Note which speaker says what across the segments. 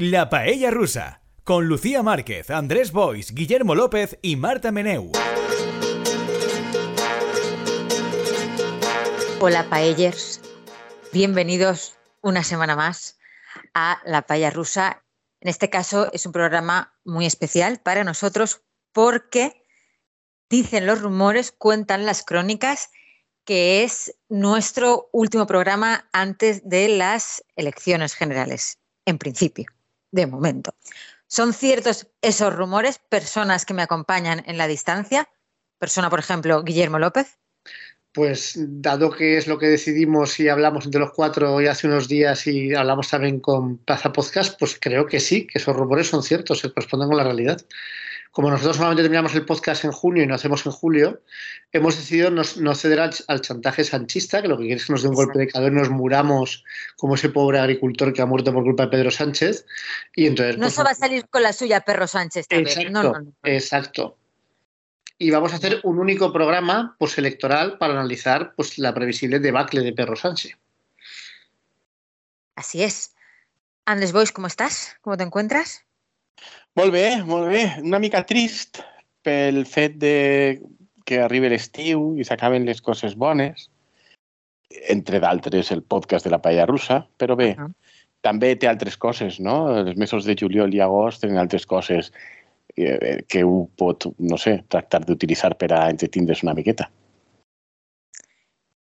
Speaker 1: La Paella Rusa, con Lucía Márquez, Andrés Bois, Guillermo López y Marta Meneu.
Speaker 2: Hola paellers, bienvenidos una semana más a La Paella Rusa. En este caso es un programa muy especial para nosotros porque dicen los rumores, cuentan las crónicas que es nuestro último programa antes de las elecciones generales, en principio, de momento. ¿Son ciertos esos rumores? Personas que me acompañan en la distancia, persona, por ejemplo, Guillermo López.
Speaker 3: Pues dado que es lo que decidimos y hablamos entre los cuatro hoy hace unos días y hablamos también con Plaza Podcast, pues creo que sí, que esos rumores son ciertos, se corresponden con la realidad. Como nosotros solamente terminamos el podcast en junio y no hacemos en julio, hemos decidido no, ceder al, chantaje sanchista, que lo que quiere es que nos dé un golpe de calor y nos muramos como ese pobre agricultor que ha muerto por culpa de Pedro Sánchez. Y entonces,
Speaker 2: no
Speaker 3: pues,
Speaker 2: se va a salir con la suya Perro Sánchez
Speaker 3: también. Exacto, exacto y vamos a hacer un único programa postelectoral para analizar pues, la previsible debacle de Perro Sánchez.
Speaker 2: Así es. Andrés Bois, ¿cómo estás? ¿Cómo te encuentras?
Speaker 4: Molt bé, molt bé. Una mica trist pel fet de que arribi l'estiu i s'acaben les coses bones, entre d'altres el podcast de la paella russa, però bé, uh -huh. també té altres coses, no? Els mesos de juliol i agost tenen altres coses eh, que un pot, no sé, tractar d'utilitzar per a entretindre's una miqueta.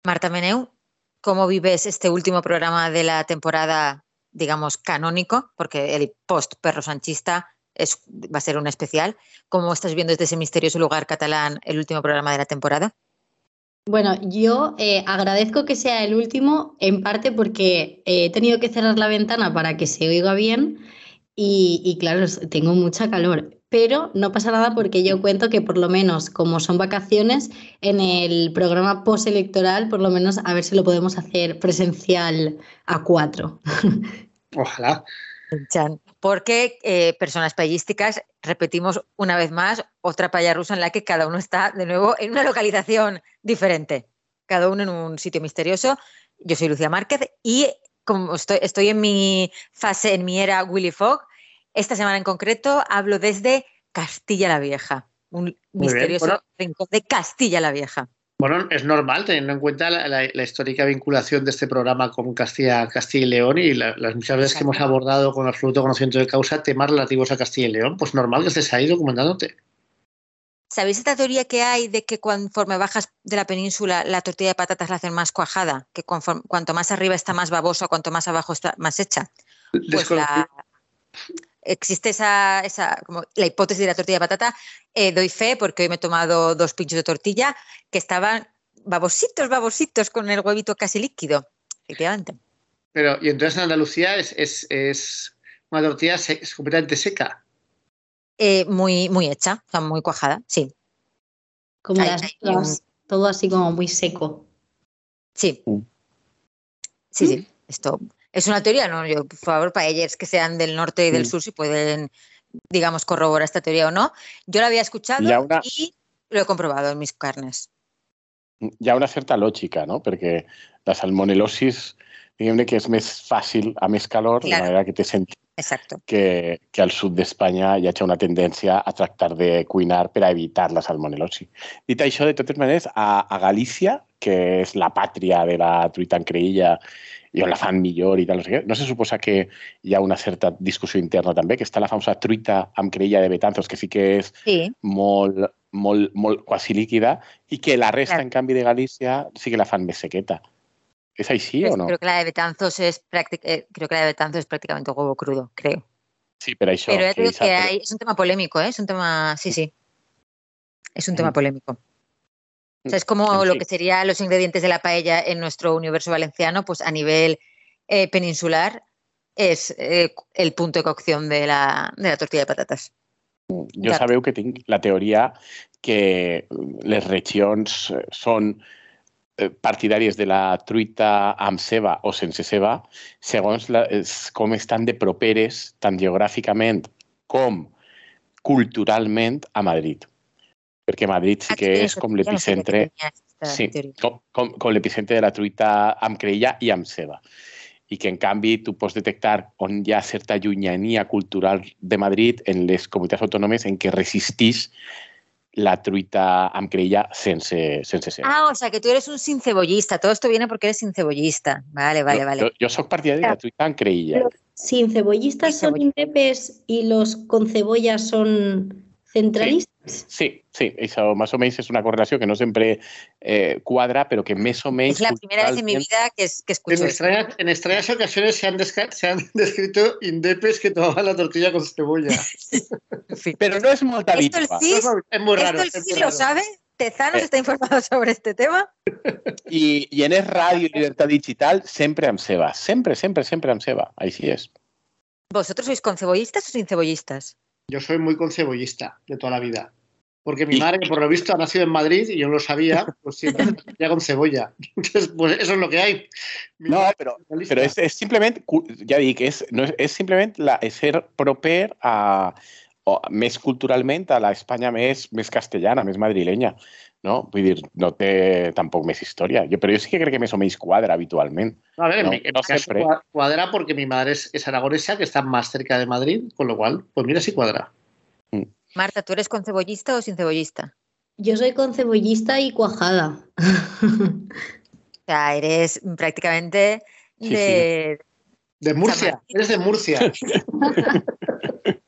Speaker 2: Marta Meneu, ¿cómo vives este último programa de la temporada, digamos, canónico? Porque el post perro sanchista es, va a ser un especial. ¿Cómo estás viendo desde ese misterioso lugar catalán el último programa de la temporada?
Speaker 5: Bueno, yo eh, agradezco que sea el último, en parte porque he tenido que cerrar la ventana para que se oiga bien y, y claro, tengo mucha calor pero no pasa nada porque yo cuento que por lo menos como son vacaciones, en el programa postelectoral, por lo menos a ver si lo podemos hacer presencial a cuatro.
Speaker 3: Ojalá.
Speaker 2: Porque eh, personas payísticas, repetimos una vez más, otra paya rusa en la que cada uno está de nuevo en una localización diferente, cada uno en un sitio misterioso. Yo soy Lucía Márquez y como estoy, estoy en mi fase, en mi era Willy Fogg, esta semana en concreto hablo desde Castilla la Vieja, un misterioso rincón de Castilla la Vieja.
Speaker 3: Bueno, es normal teniendo en cuenta la, histórica vinculación de este programa con Castilla, Castilla y León y las muchas veces que hemos abordado con absoluto conocimiento de causa temas relativos a Castilla y León. Pues normal que estés ahí documentándote.
Speaker 2: ¿Sabéis esta teoría que hay de que conforme bajas de la península la tortilla de patatas la hacen más cuajada? Que cuanto más arriba está más babosa, cuanto más abajo está más hecha. Pues la, existe esa, esa como la hipótesis de la tortilla de patata, eh, doy fe porque hoy me he tomado dos pinchos de tortilla que estaban babositos, babositos con el huevito casi líquido, efectivamente.
Speaker 3: Pero, y entonces en Andalucía es, es, es una tortilla completamente seca.
Speaker 2: Eh, muy, muy hecha, o sea, muy cuajada, sí.
Speaker 5: Como las todo así como muy seco.
Speaker 2: Sí. Mm. Sí, sí. Esto es una teoría, no, yo, por favor, para ellos que sean del norte y del sur, si pueden, digamos, corroborar esta teoría o no. Yo la había escuchado y lo he comprobado en mis carnes.
Speaker 4: Ya una cierta lógica, no? Porque la salmonelosis, digamos que es más fácil a más calor, de manera que te sentis
Speaker 2: Exacto.
Speaker 4: Que, que al sud d'Espanya hi ha una tendència a tractar de cuinar per a evitar la salmonelosi. Dit això, de totes maneres, a, a Galícia, que és la pàtria de la truita en creïlla i on la fan millor i tal, no sé què. No se suposa que hi ha una certa discussió interna també, que està la famosa truita amb creïlla de Betanzos, que sí que és sí. molt, molt, molt quasi líquida, i que la resta, en canvi, de Galícia sí que la fan més sequeta. ¿Es así pues o no?
Speaker 2: Creo que la de Betanzos es, eh, creo que la de Betanzos es prácticamente huevo crudo, creo.
Speaker 4: Sí, pero eso.
Speaker 2: Pero que, que hay, es un tema polémico, ¿eh? Es un tema, sí, sí. Es un tema polémico. O sea, es como lo que serían los ingredientes de la paella en nuestro universo valenciano, pues a nivel eh, peninsular es eh, el punto de cocción de la, de la tortilla de patatas.
Speaker 4: Jo sabeu que tinc la teoria que les regions són eh, partidàries de la truita amb ceba o sense ceba, segons la, com estan de properes, tant geogràficament com culturalment, a Madrid perquè Madrid sí que és com l'epicentre sí, com, com, com l'epicentre de la truita amb creïlla i amb ceba. i que en canvi tu pots detectar on hi ha certa llunyania cultural de Madrid en les comunitats autònomes en què resistís la truita amb creïlla sense, sense ser.
Speaker 2: Ah, o sea, que tú eres un sincebollista. Todo esto viene porque eres sincebollista. Vale, vale, vale.
Speaker 4: Jo, jo soc partidari de la truita amb creïlla.
Speaker 5: Sin cebollistas
Speaker 2: Sin
Speaker 5: son indepes y los con cebolla son centralistas.
Speaker 4: Sí, sí, això més o menys és una correlació que no sempre eh, quadra, però que més o menys...
Speaker 2: Es la primera vez en mi vida que, es- que
Speaker 3: En
Speaker 2: escucho
Speaker 3: extrañas, en extrañas ocasiones se han, desca- se han descrito indepes que tomaban la tortilla con cebolla.
Speaker 4: Però no és molt
Speaker 2: Esto el
Speaker 4: habitual.
Speaker 2: CIS,
Speaker 3: Es muy raro.
Speaker 2: esto el
Speaker 3: es
Speaker 2: CIS
Speaker 3: muy
Speaker 2: lo
Speaker 3: raro.
Speaker 2: sabe. Tezanos
Speaker 4: Eh.
Speaker 2: está informado sobre este tema.
Speaker 4: I en Es Ràdio i Llibertat Digital sempre amb ceba. Sempre, sempre, sempre amb ceba. Així és.
Speaker 2: ¿Vosotros sois concebollistas o sin cebollistas?
Speaker 3: Yo soy muy concebollista de toda la vida. Porque mi madre, por lo visto, ha nacido en Madrid y yo no lo sabía, pues siempre ya con cebolla. Entonces, pues eso es lo que hay. Mi
Speaker 4: No, però,
Speaker 3: es socialista.
Speaker 4: però és, és simplement, cu- ja dic, és, no, és, és simplement la, ser proper a, més culturalment a l'Espanya més, més castellana, més madrilenya. No? Vull dir, no té tampoc més història. Jo, però jo sí que crec que més o menys quadra habitualment.
Speaker 3: A ver, en
Speaker 4: No,
Speaker 3: mi, en
Speaker 4: no
Speaker 3: mi caso
Speaker 4: siempre.
Speaker 3: cua- cuadra porque mi madre es, es aragonesa, que está más cerca de Madrid, con lo cual, pues mira si cuadra.
Speaker 2: Marta, ¿tú eres concebollista o sin cebollista?
Speaker 5: Yo soy con cebollista y cuajada.
Speaker 2: O sea, eres prácticamente
Speaker 4: Sí,
Speaker 2: de...
Speaker 3: De Murcia, eres de Murcia.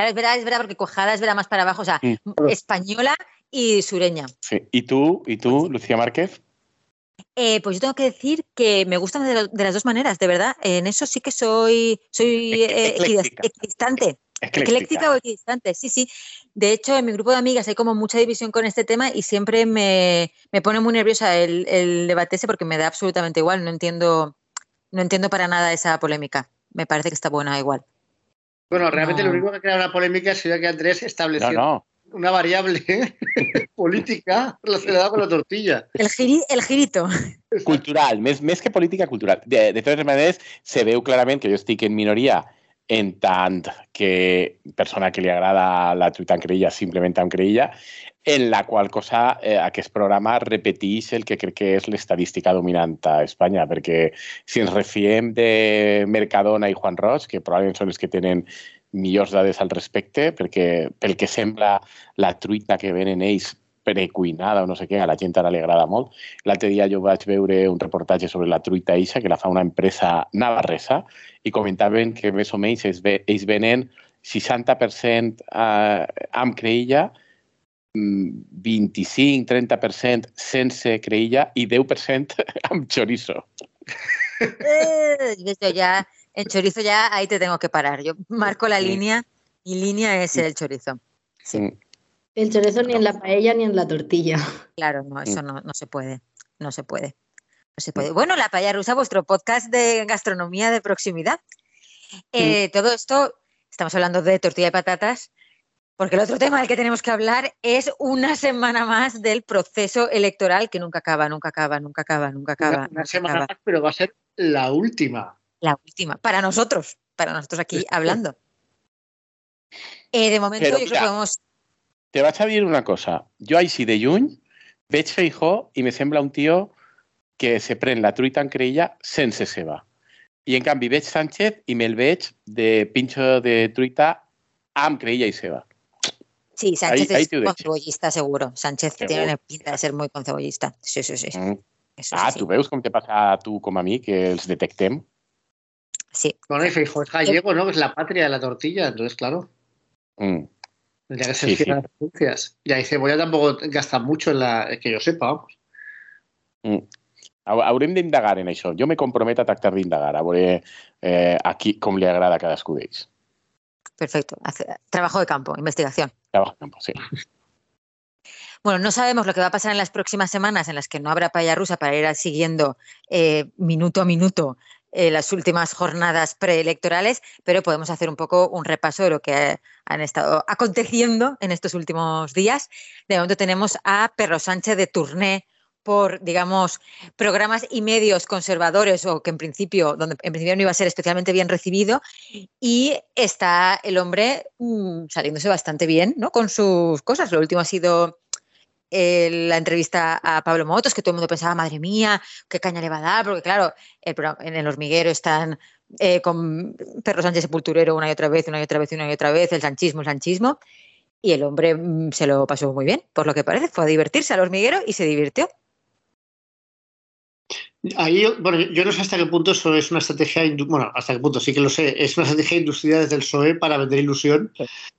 Speaker 2: Claro, es verdad, es verdad, porque cuajada es verdad más para abajo, o sea,
Speaker 4: Mm.
Speaker 2: española y sureña.
Speaker 4: Sí. I tu, i tu Lucía Márquez?
Speaker 2: Eh, pues yo tengo que decir que me gustan de, las dos maneras, de verdad. En eso sí que soy, soy eh,
Speaker 4: Ecléctica.
Speaker 2: equidistante.
Speaker 4: Ecléctica.
Speaker 2: Ecléctica o equidistante, sí, sí. De hecho, en mi grupo de amigas hay como mucha división con este tema y siempre me, me pone muy nerviosa el, el debate ese porque me da absolutamente igual. No entiendo, no entiendo para nada esa polémica. Me parece que está buena igual.
Speaker 3: Bueno, realmente
Speaker 2: No.
Speaker 3: lo único que crea una polémica sería que Andrés
Speaker 4: No,
Speaker 3: estableció
Speaker 4: no.
Speaker 3: una variable política relacionada con la tortilla.
Speaker 2: El, giri- el girito.
Speaker 4: cultural, més, més que política cultural. De, de totes maneres, se veu clarament que jo estic en minoria en tant que persona que li agrada la truita amb creïlla simplement amb creïlla, en la qual cosa eh, aquest programa repeteix el que crec que és l'estadística dominant a Espanya, perquè si ens refiem de Mercadona i Juan Roig, que probablement són els que tenen millors dades al respecte, perquè pel que sembla la truita que venen ells precuinada o no sé què, a la gent ara li agrada molt. L'altre dia jo vaig veure un reportatge sobre la truita eixa, que la fa una empresa navarresa, i comentaven que més o menys ells, ve, ells venen 60% eh, amb creïlla, mm, 25-30% sense creïlla i 10% amb chorizo.
Speaker 2: Eh, yo ya, en chorizo ya ahí te tengo que parar. Yo marco la
Speaker 4: Sí.
Speaker 2: línea y línea es el chorizo. Sí.
Speaker 4: Mm.
Speaker 5: El chorizo ni en la paella ni en la tortilla.
Speaker 2: Claro, no, eso no, no se puede. No se puede. No se puede. Bueno, La Paella Rusa, vuestro podcast de gastronomía de proximidad. Eh, Todo esto, estamos hablando de tortilla de patatas, porque el otro tema del que tenemos que hablar es una semana más del proceso electoral que nunca acaba, nunca acaba, nunca acaba, nunca acaba.
Speaker 3: Una, una
Speaker 2: nunca
Speaker 3: semana
Speaker 2: acaba.
Speaker 3: más, pero va a ser la última.
Speaker 2: La última, para nosotros, para nosotros aquí hablando. Eh, de momento
Speaker 4: Pero
Speaker 2: yo creo que podemos...
Speaker 4: Te vaig a dir una cosa. Jo així de lluny veig Feijó i me sembla un tio que se pren la truita amb creïlla sense ceba. I en canvi veig Sánchez i me'l veig de pinxo de truita amb creïlla i ceba.
Speaker 2: Sí, Sánchez
Speaker 4: ahí-
Speaker 2: es concebollista, seguro. Sánchez
Speaker 4: Seguro.
Speaker 2: tiene pinta de ser muy concebollista. Sí, sí, sí.
Speaker 4: Mm.
Speaker 2: Eso
Speaker 4: Ah,
Speaker 2: sí,
Speaker 4: tu veus com te passa a tu com a mi, que els detectem?
Speaker 2: sí.
Speaker 3: Bueno, y Feijóo es gallego, ¿no? Es la patria de la tortilla, entonces, claro,
Speaker 4: Mm.
Speaker 3: Tendría que ser
Speaker 4: Sí,
Speaker 3: fiel
Speaker 4: sí.
Speaker 3: a las pronuncias. Y ahí cebolla tampoco gasta mucho en la que yo sepa, vamos.
Speaker 4: Mm. Haurem d'indagar en això. Jo me comprometo a tractar d'indagar, a veure eh, aquí com li agrada a cadascú d'ells.
Speaker 2: Perfecto. Trabajo de campo, investigación.
Speaker 4: Trabajo en campo, sí.
Speaker 2: Bueno, no sabemos lo que va a pasar en las próximas semanas en las que no habrá paella rusa para ir siguiendo eh, minuto a minuto eh, las últimas jornadas preelectorales, pero podemos hacer un poco un repaso de lo que han estado aconteciendo en estos últimos días. De momento tenemos a Perro Sánchez de turné por, digamos, programas y medios conservadores o que en principio, donde en principio no iba a ser especialmente bien recibido, y está el hombre mm, saliéndose bastante bien, ¿no? Con sus cosas. Lo último ha sido la entrevista a Pablo Motos, que todo el mundo pensaba, madre mía, qué caña le va a dar, porque claro, en el hormiguero están eh, con Perro Sánchez Sepulturero una y otra vez, una y otra vez, una y otra vez, el sanchismo, el sanchismo, y el hombre mm, se lo pasó muy bien, por lo que parece, fue a divertirse al hormiguero y se divirtió.
Speaker 3: Ahí, bueno, yo no sé hasta qué punto eso es una estrategia, bueno, hasta qué punto sí que lo sé, es una estrategia industrial desde el PSOE para vender ilusión.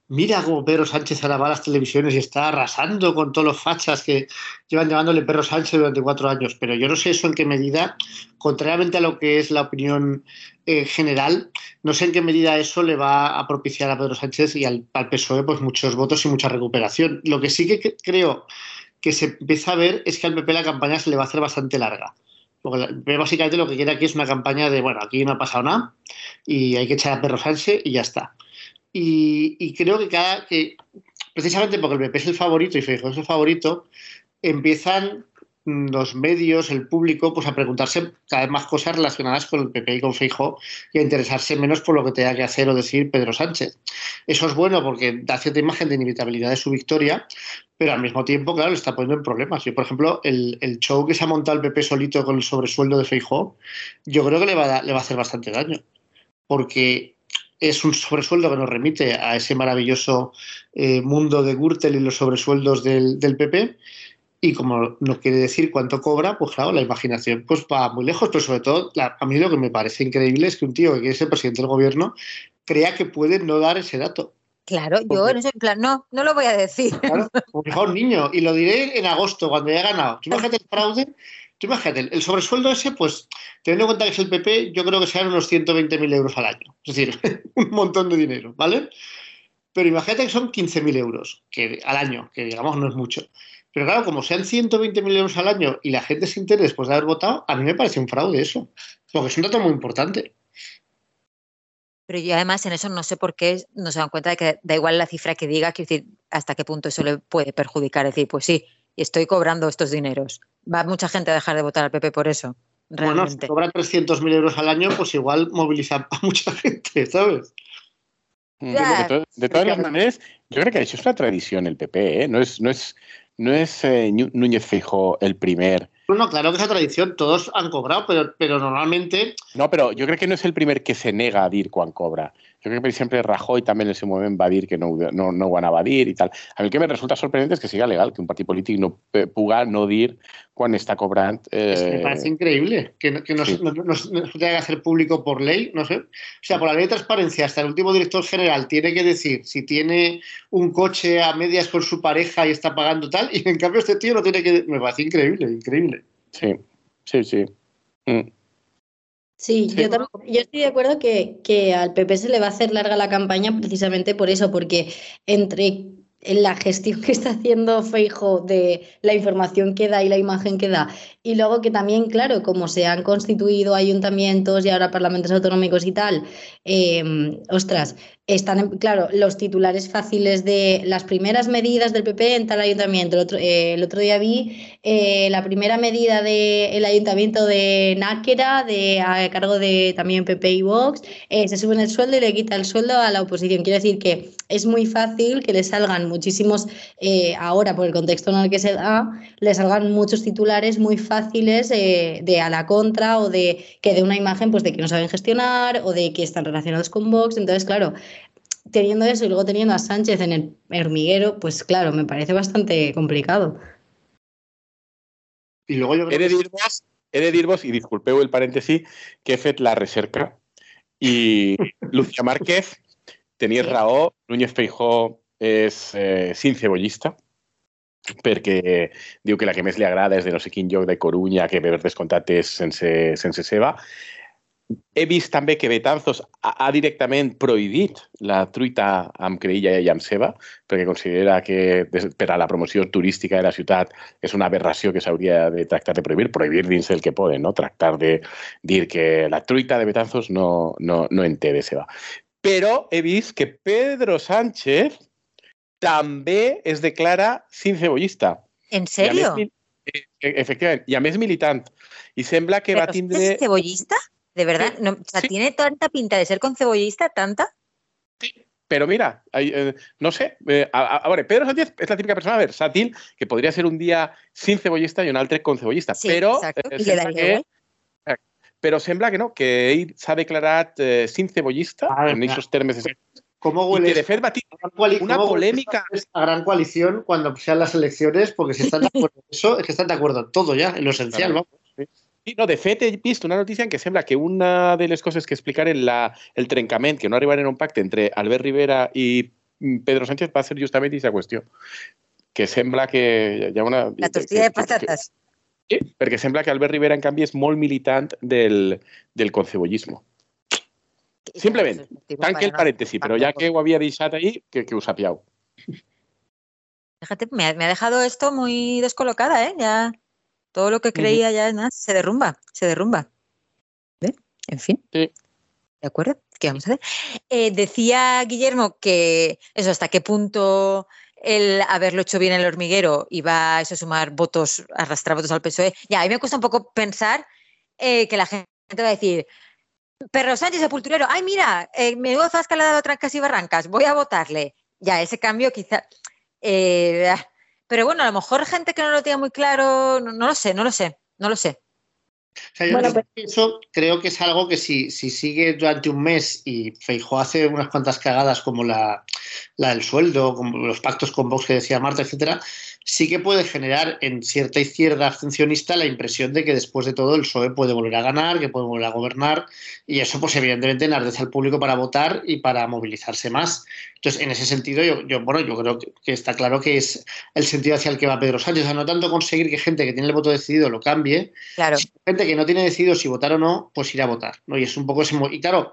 Speaker 3: Mira cómo Pedro Sánchez ahora va a las televisiones y está arrasando con todos los fachas que llevan llevándole Pedro Sánchez durante cuatro años, pero yo no sé eso en qué medida, contrariamente a lo que es la opinión eh, general, no sé en qué medida eso le va a propiciar a Pedro Sánchez y al, al PSOE pues muchos votos y mucha recuperación. Lo que sí que creo que se empieza a ver es que al PP la campaña se le va a hacer bastante larga. Porque básicamente lo que quiere aquí es una campaña de, bueno, aquí no ha pasado nada y hay que echar a perro Sánchez y ya está. Y, creo que cada que, precisamente porque el PP es el favorito y Feijóo es el favorito, empiezan los medios, el público, pues a preguntarse cada vez más cosas relacionadas con el PP y con Feijóo y a interesarse menos por lo que tenga que hacer o decir Pedro Sánchez. Eso es bueno porque da cierta imagen de inevitabilidad de su victoria, pero al mismo tiempo, claro, le está poniendo en problemas. Yo, por ejemplo, el, show que se ha montado el PP solito con el sobresueldo de Feijóo, yo creo que le va, a, le va a hacer bastante daño, porque es un sobresueldo que nos remite a ese maravilloso eh, mundo de Gürtel y los sobresueldos del, del PP, y como no quiere decir cuánto cobra, pues claro, la imaginación pues va muy lejos, pero sobre todo a mí lo que me parece increíble es que un tío que quiere ser presidente del gobierno crea que puede no dar ese dato.
Speaker 2: Claro, yo en ese plan, no, no lo voy a decir.
Speaker 3: Claro, un niño, y lo diré en agosto, cuando haya ganado. Tú imagínate el fraude, tú imagínate, el sobresueldo ese, pues, teniendo en cuenta que es el PP, yo creo que serán unos 120.000 euros al año. Es decir, un montón de dinero, ¿vale? Pero imagínate que son 15.000 euros que, al año, que digamos no es mucho. Pero claro, como sean 120.000 euros al año y la gente se entere después de haber votado, a mí me parece un fraude eso. Porque es un dato muy importante.
Speaker 2: Pero yo además en eso no sé por qué no se dan cuenta de que da igual la cifra que diga, que decir hasta qué punto eso le puede perjudicar. Es decir, pues sí, estoy cobrando estos dineros. Va mucha gente a dejar de votar al PP por eso. Realmente.
Speaker 3: Bueno, si cobra 300.000 euros al año, pues igual moviliza a mucha gente, ¿sabes?
Speaker 4: Mm. De, todas las maneras, yo creo que eso es una tradición el PP, ¿eh? no, es, no, es, no es eh, Núñez Fijo el primer.
Speaker 3: No, claro que es la tradición, todos han cobrado, pero, pero normalmente.
Speaker 4: No, pero yo creo que no es el primer que se nega a dir cuando cobra. Yo creo que siempre Rajoy también en ese momento va a decir que no, no, no van a evadir y tal. A mí lo que me resulta sorprendente es que siga legal que un partido político no eh, puga no dir cuando está cobrando.
Speaker 3: Es que me parece eh, increíble que, que no, tenga que hacer público por ley, no sé. O sea, por la ley de transparencia, hasta el último director general tiene que decir si tiene un coche a medias con su pareja y está pagando tal, y en cambio este tío no tiene que. Me parece increíble, increíble.
Speaker 4: Sí, sí, sí. Mm.
Speaker 5: Sí, Yo, yo, estoy de acuerdo que, que al PP se le va a hacer larga la campaña precisamente por eso, porque entre en la gestión que está haciendo Feijo de la información que da y la imagen que da. Y luego que también, claro, como se han constituido ayuntamientos y ahora parlamentos autonómicos y tal, em, ostras, están, claro, los titulares fáciles de las primeras medidas del PP en tal ayuntamiento. El otro, eh, día vi eh, la primera medida del ayuntamiento de Náquera, de, a cargo de también PP y Vox, eh, se suben el sueldo y le quita el sueldo a la oposición. Quiero decir que es muy fácil que le salgan muchísimos, ahora por el contexto en el que se da, le salgan muchos titulares muy fáciles de a la contra o de que de una imagen pues de que no saben gestionar o de que están relacionados con Vox. Entonces, claro, teniendo eso y luego teniendo a Sánchez en el hormiguero, pues claro, me parece bastante complicado.
Speaker 3: Y luego yo creo
Speaker 4: he de dir-vos, y disculpeu el paréntesis, que he fet la recerca i Lucía Márquez, tenies sí. raó, Núñez Feijó és eh, sin cebollista, perquè diu que la que més li agrada és de no sé quin lloc de Corunya que per descomptat és sense, sense ceba he vist també que Betanzos ha, directament prohibit la truita amb creïlla i amb ceba, perquè considera que per a la promoció turística de la ciutat és una aberració que s'hauria de tractar de prohibir, prohibir dins el que poden, no? tractar de dir que la truita de Betanzos no, no, no en té de ceba. Però he vist que Pedro Sánchez també es declara sin cebollista.
Speaker 2: En sèrio?
Speaker 4: Eh, efectivament, i a més militant. I sembla que
Speaker 2: Però
Speaker 4: va tindre...
Speaker 2: és cebollista? De verdad, no, o sea,
Speaker 4: sí.
Speaker 2: ¿tiene tanta pinta de ser con cebollista, tanta?
Speaker 4: Sí, Però mira, eh, no sé, eh, a, a, a veure, Pedro Sánchez és la típica persona versàtil que podria ser un dia sin cebollista i un altre con cebollista,
Speaker 2: Sí, exacto,
Speaker 4: eh, sembla que, però sembla que no, que ell s'ha declarat eh, sin cebollista,
Speaker 3: Ah,
Speaker 4: en termes, exactes,
Speaker 3: ¿Cómo huele
Speaker 4: que una polémica.
Speaker 3: esta gran coalición cuando sean las elecciones? Porque si están de acuerdo en eso, es que están de acuerdo en todo ya, en lo esencial,
Speaker 4: Claro.
Speaker 3: vamos.
Speaker 4: Sí, no, de fet, he vist una notícia en què sembla que una de les coses que explicaren la, el trencament, que no arribaren a un pacte entre Albert Rivera i mm, Pedro Sánchez va ser justament aquesta qüestió. Que sembla que hi ha una...
Speaker 2: La tortilla de
Speaker 4: que- que-
Speaker 2: patatas.
Speaker 4: Sí, perquè sembla que Albert Rivera, en canvi, és molt militant del, del concebollismo. Simplement, Tanque el parèntesi, però ja que ho havia deixat ahí, que, que ho sapiau.
Speaker 2: Fíjate, me ha, me ha dejado esto muy descolocada, ¿eh? Ya todo lo que creía ya nada, se derrumba, se derrumba. ¿Ve? En fin.
Speaker 4: Sí.
Speaker 2: ¿De acuerdo? ¿Qué vamos a hacer? Eh, decía Guillermo que eso, hasta qué punto el haberlo hecho bien en el hormiguero iba a eso sumar votos, arrastrar votos al PSOE. Ya, a mí me cuesta un poco pensar eh, que la gente va a decir, Perro Sánchez Sepulturero, ay mira, eh, menudo zasca le ha dado trancas y barrancas, voy a votarle. Ya, ese cambio quizá... eh, pero bueno, a lo mejor gente que no lo tenga muy claro, no, no lo sé, no lo sé, no lo sé.
Speaker 3: O sea, yo
Speaker 5: Bueno,
Speaker 3: creo que eso creo que es algo que si, si sigue durante un mes y Feijó hace unas cuantas cagadas como la, la del sueldo, como los pactos con Vox que decía Marta, etcétera, sí que puede generar en cierta izquierda abstencionista la impresión de que después de todo el PSOE puede volver a ganar, que puede volver a gobernar, y eso pues evidentemente enardece al público para votar y para movilizarse más. Entonces, en ese sentido, yo, yo bueno, yo creo que, que está claro que es el sentido hacia el que va Pedro Sánchez, o sea, no tanto conseguir que gente que tiene el voto decidido lo cambie,
Speaker 2: Claro,
Speaker 3: gente que no tiene decidido si votar o no, pues ir a votar. ¿no? Y es un poco ese. Y claro,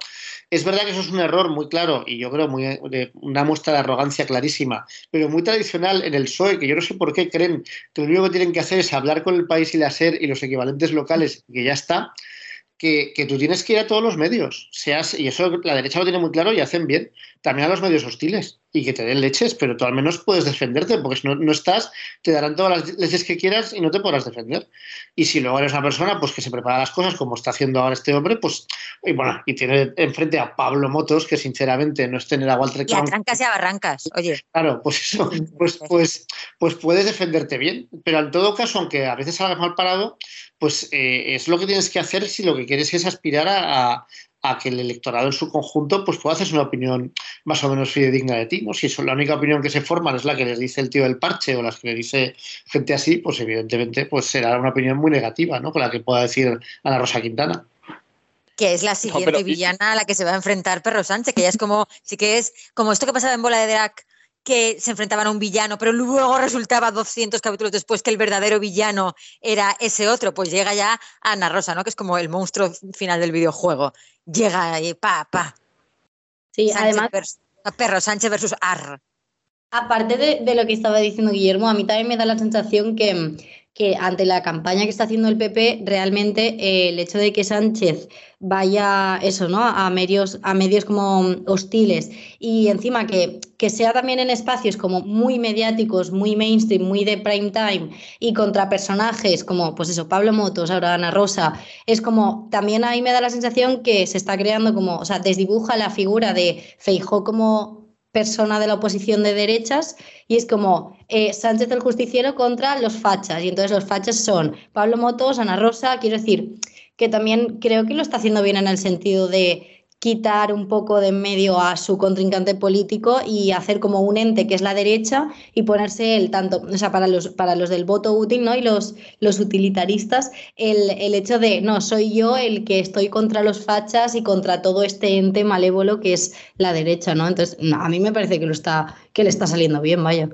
Speaker 3: es verdad que eso es un error muy claro y yo creo muy, de una muestra de arrogancia clarísima, pero muy tradicional en el PSOE, que yo no sé por qué creen que lo único que tienen que hacer es hablar con el país y la SER y los equivalentes locales, que ya está. Que, que tú tienes que ir a todos los medios, seas, y eso la derecha lo tiene muy claro y hacen bien, también a los medios hostiles y que te den leches, pero tú al menos puedes defenderte, porque si no, no estás, te darán todas las leches que quieras y no te podrás defender. Y si luego eres una persona pues que se prepara las cosas como está haciendo ahora este hombre, pues y bueno, y tiene enfrente a Pablo Motos, que sinceramente no es tener a Walter
Speaker 2: y a trancas y a barrancas, oye.
Speaker 3: claro, pues eso, pues, pues, pues puedes defenderte bien. Pero en todo caso, aunque a veces salgas mal parado, pues eh, es lo que tienes que hacer si lo que quieres es aspirar a, a- a que el electorado en su conjunto pues pueda hacerse una opinión más o menos fidedigna de ti. ¿no? Si eso, la única opinión que se forman es la que les dice el tío del parche o las que le dice gente así, pues evidentemente pues será una opinión muy negativa, ¿no? Con la que pueda decir Ana Rosa Quintana.
Speaker 2: que es la siguiente
Speaker 4: pero-
Speaker 2: villana a la que se va a enfrentar Perro Sánchez, que ya es como, sí que es como esto que pasaba en Bola de Drag, que se enfrentaban a un villano, pero luego resultaba 200 capítulos después que el verdadero villano era ese otro, pues llega ya Ana Rosa, ¿no? Que es como el monstruo final del videojuego. Llega ahí, pa, pa.
Speaker 5: Sí,
Speaker 2: Sánchez
Speaker 5: además,
Speaker 2: vers- Perro Sánchez versus Ar.
Speaker 5: Aparte de, de lo que estaba diciendo Guillermo, a mí también me da la sensación que, que ante la campaña que está haciendo el PP, realmente eh, el hecho de que Sánchez vaya eso, ¿no? A medios, a medios como hostiles y encima que, que sea también en espacios como muy mediáticos, muy mainstream, muy de prime time y contra personajes como, pues eso, Pablo Motos, ahora Ana Rosa, es como, también ahí me da la sensación que se está creando como, o sea, desdibuja la figura de Feijó como persona de la oposición de derechas y es como eh, Sánchez el justiciero contra los fachas. Y entonces los fachas son Pablo Motos, Ana Rosa, quiero decir que también creo que lo está haciendo bien en el sentido de quitar un poco de en medio a su contrincante político y hacer como un ente que es la derecha y ponerse el tanto, o sea, para los, para los del voto útil ¿no? y los, los utilitaristas, el, el hecho de, no, soy yo el que estoy contra los fachas y contra todo este ente malévolo que es la derecha, ¿no? Entonces, no, a mí me parece que, lo está, que le está saliendo bien, vaya.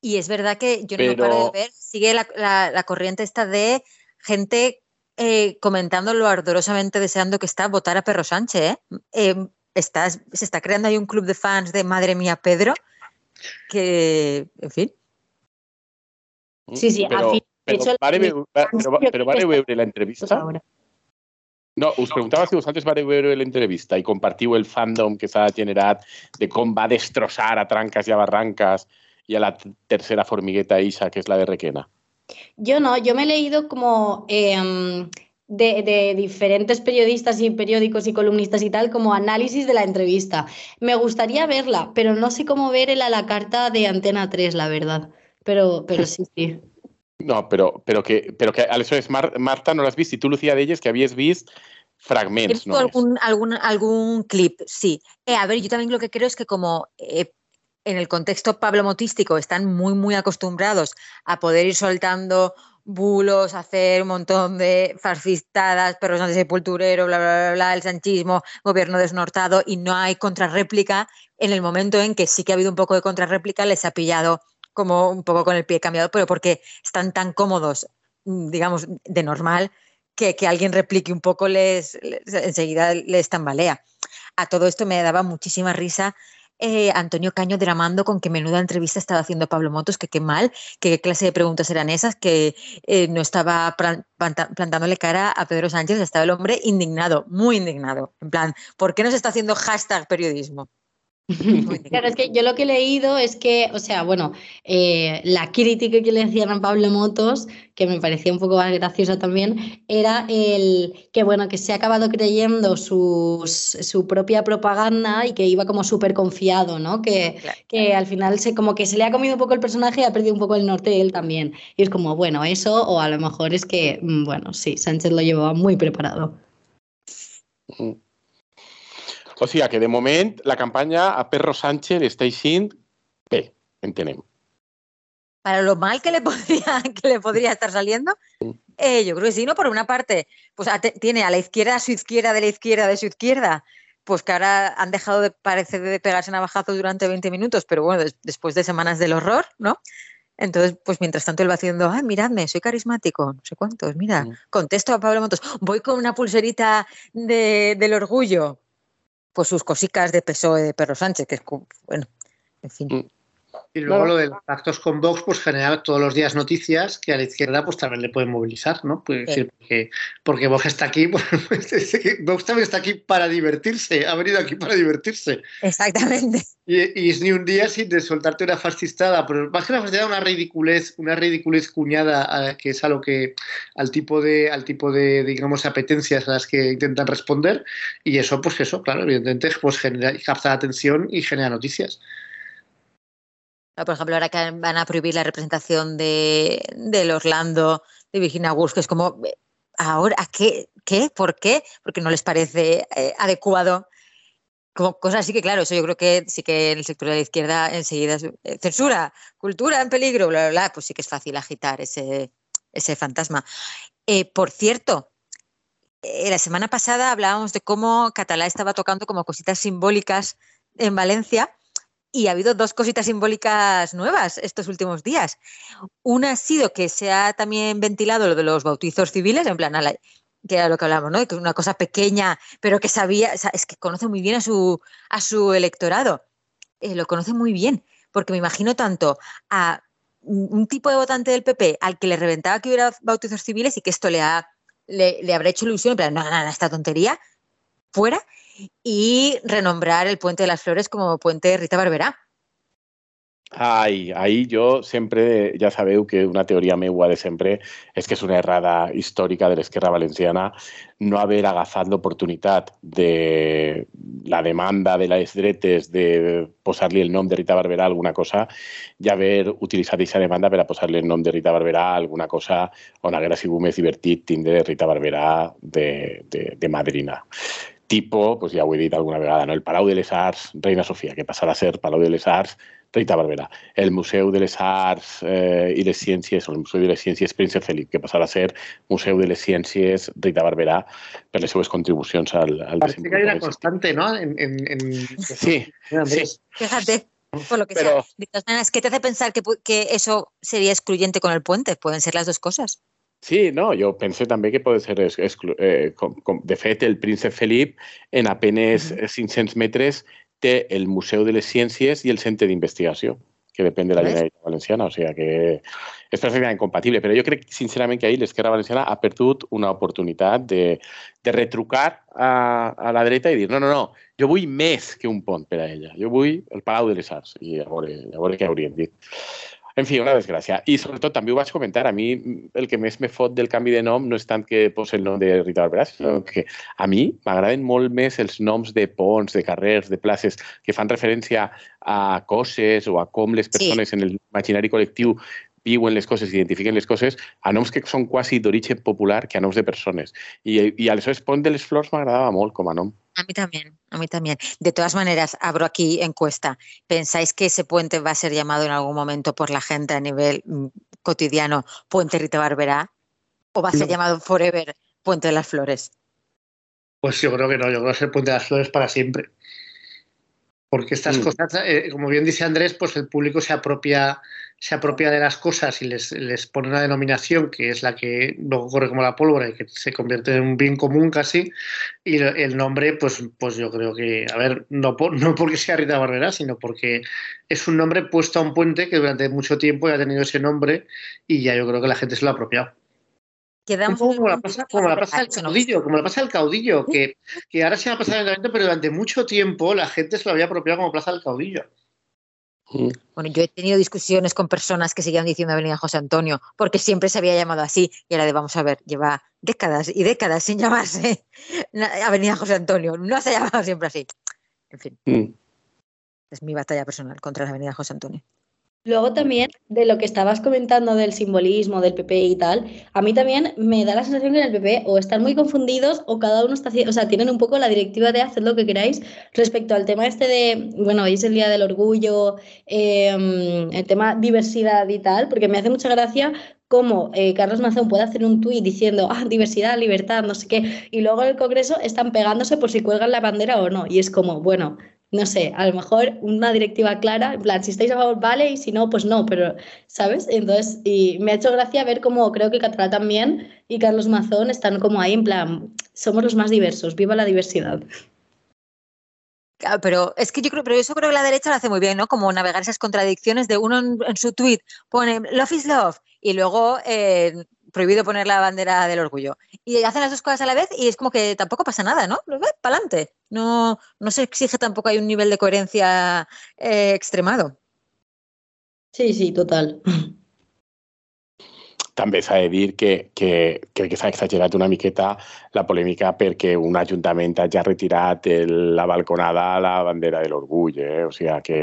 Speaker 2: Y es verdad que yo no paro de ver, sigue la, la- la corriente esta de gente eh, comentando lo ardorosamente deseando que está votar a Perro Sánchez. ¿eh? Eh, está- se está creando ahí un club de fans de Madre mía Pedro, que, en fin,
Speaker 5: Sí, sí,
Speaker 4: però,
Speaker 5: al fin, de
Speaker 4: però,
Speaker 5: hecho, el-
Speaker 4: però, però vare veure l'entrevista?
Speaker 5: ahora.
Speaker 4: No, us preguntava si vosaltres vareu veure l'entrevista i compartiu el fandom que s'ha generat de com va destrossar a tranques i a barranques i a la tercera formigueta Isa, que és la de Requena.
Speaker 5: Yo no, yo me he leído como em, de, diferentes periodistas y periódicos y columnistas y tal como análisis de la entrevista. Me gustaría verla, pero no sé cómo ver el a la carta de Antena 3, la verdad. Pero, pero sí, sí.
Speaker 4: No, pero, pero que, pero que es, Marta, no las viste, y tú, Lucía, de ellas, que habías visto fragmentos.
Speaker 2: ¿no algún, algún, algún clip, sí. Eh, a ver, yo también lo que creo es que como eh, en el contexto pablomotístico están muy, muy acostumbrados a poder ir soltando bulos, hacer un montón de fascistadas, perros de sepulturero, bla, bla, bla, bla, el sanchismo, gobierno desnortado, y no hay contrarréplica, en el momento en que sí que ha habido un poco de contrarréplica, les ha pillado como un poco con el pie cambiado, pero porque están tan cómodos, digamos, de normal, que, que alguien replique un poco les, enseguida les tambalea. A todo esto me daba muchísima risa eh, Antonio Caño dramando con qué menuda entrevista estaba haciendo Pablo Motos, que qué mal, que qué clase de preguntas eran esas, que eh, no estaba plantándole cara a Pedro Sánchez, estaba el hombre indignado, muy indignado. En plan, ¿por qué no se está haciendo hashtag periodismo?
Speaker 5: Claro, es que yo lo que he leído es que, o sea, bueno, eh, la crítica que le hacían a Pablo Motos, que me parecía un poco más graciosa también, era el que, bueno, que se ha acabado creyendo su propia propaganda y que iba como súper confiado, ¿no? Que, que al final se, como que se le ha comido un poco el personaje y ha perdido un poco el norte de él también. Y es como, bueno, eso, o a lo mejor es que, mm, bueno, sí, Sánchez lo llevaba muy preparado.
Speaker 4: O sea que de momento la campaña a Perro Sánchez está siendo B, entenemos.
Speaker 2: Para lo mal que le podría, que le podría estar saliendo, eh, yo creo que sí, ¿no? Por una parte, pues tiene a la izquierda, a su izquierda, de la izquierda, de su izquierda, pues que ahora han dejado de parecer de pegarse navajazos durante 20 minutos, pero bueno, después de semanas del horror, ¿no? Entonces, pues mientras tanto él va haciendo, ay, miradme, soy carismático, no sé cuántos, mira, contesto a Pablo Motos, voy con una pulserita del orgullo, pues sus cositas de PSOE de Perro Sánchez, que es, bueno, en fin.
Speaker 3: Y luego lo de los actos con Vox, pues genera todos los días noticias que a la izquierda pues también le pueden movilizar, ¿no? Pues, porque, porque, Vox está aquí, pues, Vox también está aquí para divertirse, ha venido aquí para divertirse.
Speaker 2: Exactamente.
Speaker 3: Y, es ni un día sin de soltarte una fascistada, pero más que una fascistada, una ridiculez, una ridiculez cuñada, que es a lo que, al tipo de, al tipo de, digamos, apetencias a las que intentan responder, y eso, pues eso, claro, evidentemente, pues genera, capta atención y genera noticias.
Speaker 2: Por ejemplo, ahora que van a prohibir la representación de, del Orlando, de Virginia Woolf, que es como, eh, ¿ahora qué? ¿Qué? ¿Por qué? Porque no les parece eh, adecuado. Como cosas así que, claro, eso yo creo que sí que en el sector de la izquierda enseguida eh, censura, cultura en peligro, bla, bla, bla, pues sí que es fácil agitar ese, ese fantasma. por cierto, la semana pasada hablábamos de cómo Catalá estaba tocando como cositas simbólicas en Valencia y ha habido dos cositas simbólicas nuevas estos últimos días. Una ha sido que se ha también ventilado lo de los bautizos civiles, en plan, que era lo que hablamos, ¿no? Que una cosa pequeña, pero que sabía, es que conoce muy bien a su, a su electorado. Eh, lo conoce muy bien, porque me imagino tanto a un tipo de votante del PP al que le reventaba que hubiera bautizos civiles y que esto le, ha, le, le habrá hecho ilusión, en plan, no, no, no, esta tontería, fuera, y renombrar el Puente de las Flores como Puente Rita Barberá.
Speaker 4: Ai, ahí jo sempre, ja sabeu que una teoria meua de sempre és que és una errada històrica de l'esquerra valenciana no haver agafat l'oportunitat de la demanda de les dretes de posar-li el nom de Rita Barberà a alguna cosa i haver utilitzat aquesta demanda per a posar-li el nom de Rita Barberà a alguna cosa on haguera sigut més divertit tindre Rita Barberà de, de, de madrina tipo, pues ja ho he dit alguna vegada, no? el Palau de les Arts Reina Sofia, que passarà a ser Palau de les Arts Rita Barberà, el Museu de les Arts eh, i les Ciències, o el Museu de les Ciències Príncep Felip, que passarà a ser Museu de les Ciències Rita Barberà per les seues contribucions al, al
Speaker 3: Parece que hay una constante, ¿no? En, en, en...
Speaker 4: Sí, sí.
Speaker 2: Fíjate. Por lo que Pero, sea. De todas maneras, ¿qué te hace pensar que, que eso sería excluyente con el puente? Pueden ser las dos cosas.
Speaker 4: Sí, no, jo penso també que pot ser, eh, com, com, de fet, el príncep Felip en apenes uh -huh. 500 metres té el Museu de les Ciències i el Centre d'Investigació, que depèn de la Generalitat Valenciana, o sigui que és perfectament compatible. Però jo crec, sincerament, que ahir l'esquerra valenciana ha perdut una oportunitat de, de retrucar a, a la dreta i dir no, no, no, jo vull més que un pont per a ella. Jo vull el Palau de les Arts. I a veure, a veure què haurien dit. En fi, una desgràcia. I sobretot també ho vaig comentar, a mi el que més me fot del canvi de nom no és tant que posi el nom de Rita Barberà, sinó que a mi m'agraden molt més els noms de ponts, de carrers, de places, que fan referència a coses o a com les persones sí. en l'imaginari col·lectiu viuen les coses, identifiquen les coses, a noms que són quasi d'origen popular que a noms de persones. I, i aleshores Pont de les Flors m'agradava molt com a nom.
Speaker 2: A mí también, a mí también. De todas maneras, abro aquí encuesta. ¿Pensáis que ese puente va a ser llamado en algún momento por la gente a nivel mm, cotidiano Puente Rita Barberá? ¿O va a ser no. llamado Forever Puente de las Flores?
Speaker 3: Pues yo creo que no, yo creo que va a ser Puente de las Flores para siempre. Porque estas mm. cosas, eh, como bien dice Andrés, pues el público se apropia se apropia de las cosas y les, les, pone una denominación que es la que luego corre como la pólvora y que se convierte en un bien común casi, y el nombre, pues, pues yo creo que, a ver, no, por, no porque sea Rita Barberá, sino porque es un nombre puesto a un puente que durante mucho tiempo ya ha tenido ese nombre y ya yo creo que la gente se lo ha apropiado. Un poco como la pasa, como la pasa el caudillo, como la pasa el caudillo, que, que ahora se va a pasar el evento, pero durante mucho tiempo la gente se lo había apropiado como Plaza del Caudillo.
Speaker 2: Bueno, yo he tenido discusiones con personas que seguían diciendo Avenida José Antonio, porque siempre se había llamado así, y ahora de vamos a ver, lleva décadas y décadas sin llamarse Avenida José Antonio, no se ha llamado siempre así. En fin, mm. es mi batalla personal contra la Avenida José Antonio.
Speaker 5: Luego también, de lo que estabas comentando del simbolismo, del PP y tal, a mí también me da la sensación que en el PP o están muy confundidos o cada uno está haciendo, o sea, tienen un poco la directiva de hacer lo que queráis respecto al tema este de, bueno, hoy es el Día del Orgullo, eh, el tema diversidad y tal, porque me hace mucha gracia cómo eh, Carlos Mazón puede hacer un tuit diciendo, ah, diversidad, libertad, no sé qué, y luego en el Congreso están pegándose por si cuelgan la bandera o no, y es como, bueno, no sé, a lo mejor una directiva clara, en plan, si estáis a favor, vale, y si no, pues no, pero, ¿sabes? Entonces, y me ha hecho gracia ver cómo creo que Catalá también y Carlos Mazón están como ahí, en plan, somos los más diversos, viva la diversidad.
Speaker 2: Claro, pero es que yo creo, pero eso creo que la derecha lo hace muy bien, ¿no? Como navegar esas contradicciones de uno en, en su tweet pone love is love y luego eh, prohibido poner la bandera del orgullo. Y hacen las dos cosas a la vez y es como que tampoco pasa nada, ¿no? Para adelante. No, no se exige tampoco, hay un nivel de coherencia eh, extremado.
Speaker 5: Sí, sí, total.
Speaker 4: també s'ha de dir que, que crec que s'ha exagerat una miqueta la polèmica perquè un ajuntament hagi retirat el, la balconada a la bandera de l'orgull. Eh? O sigui que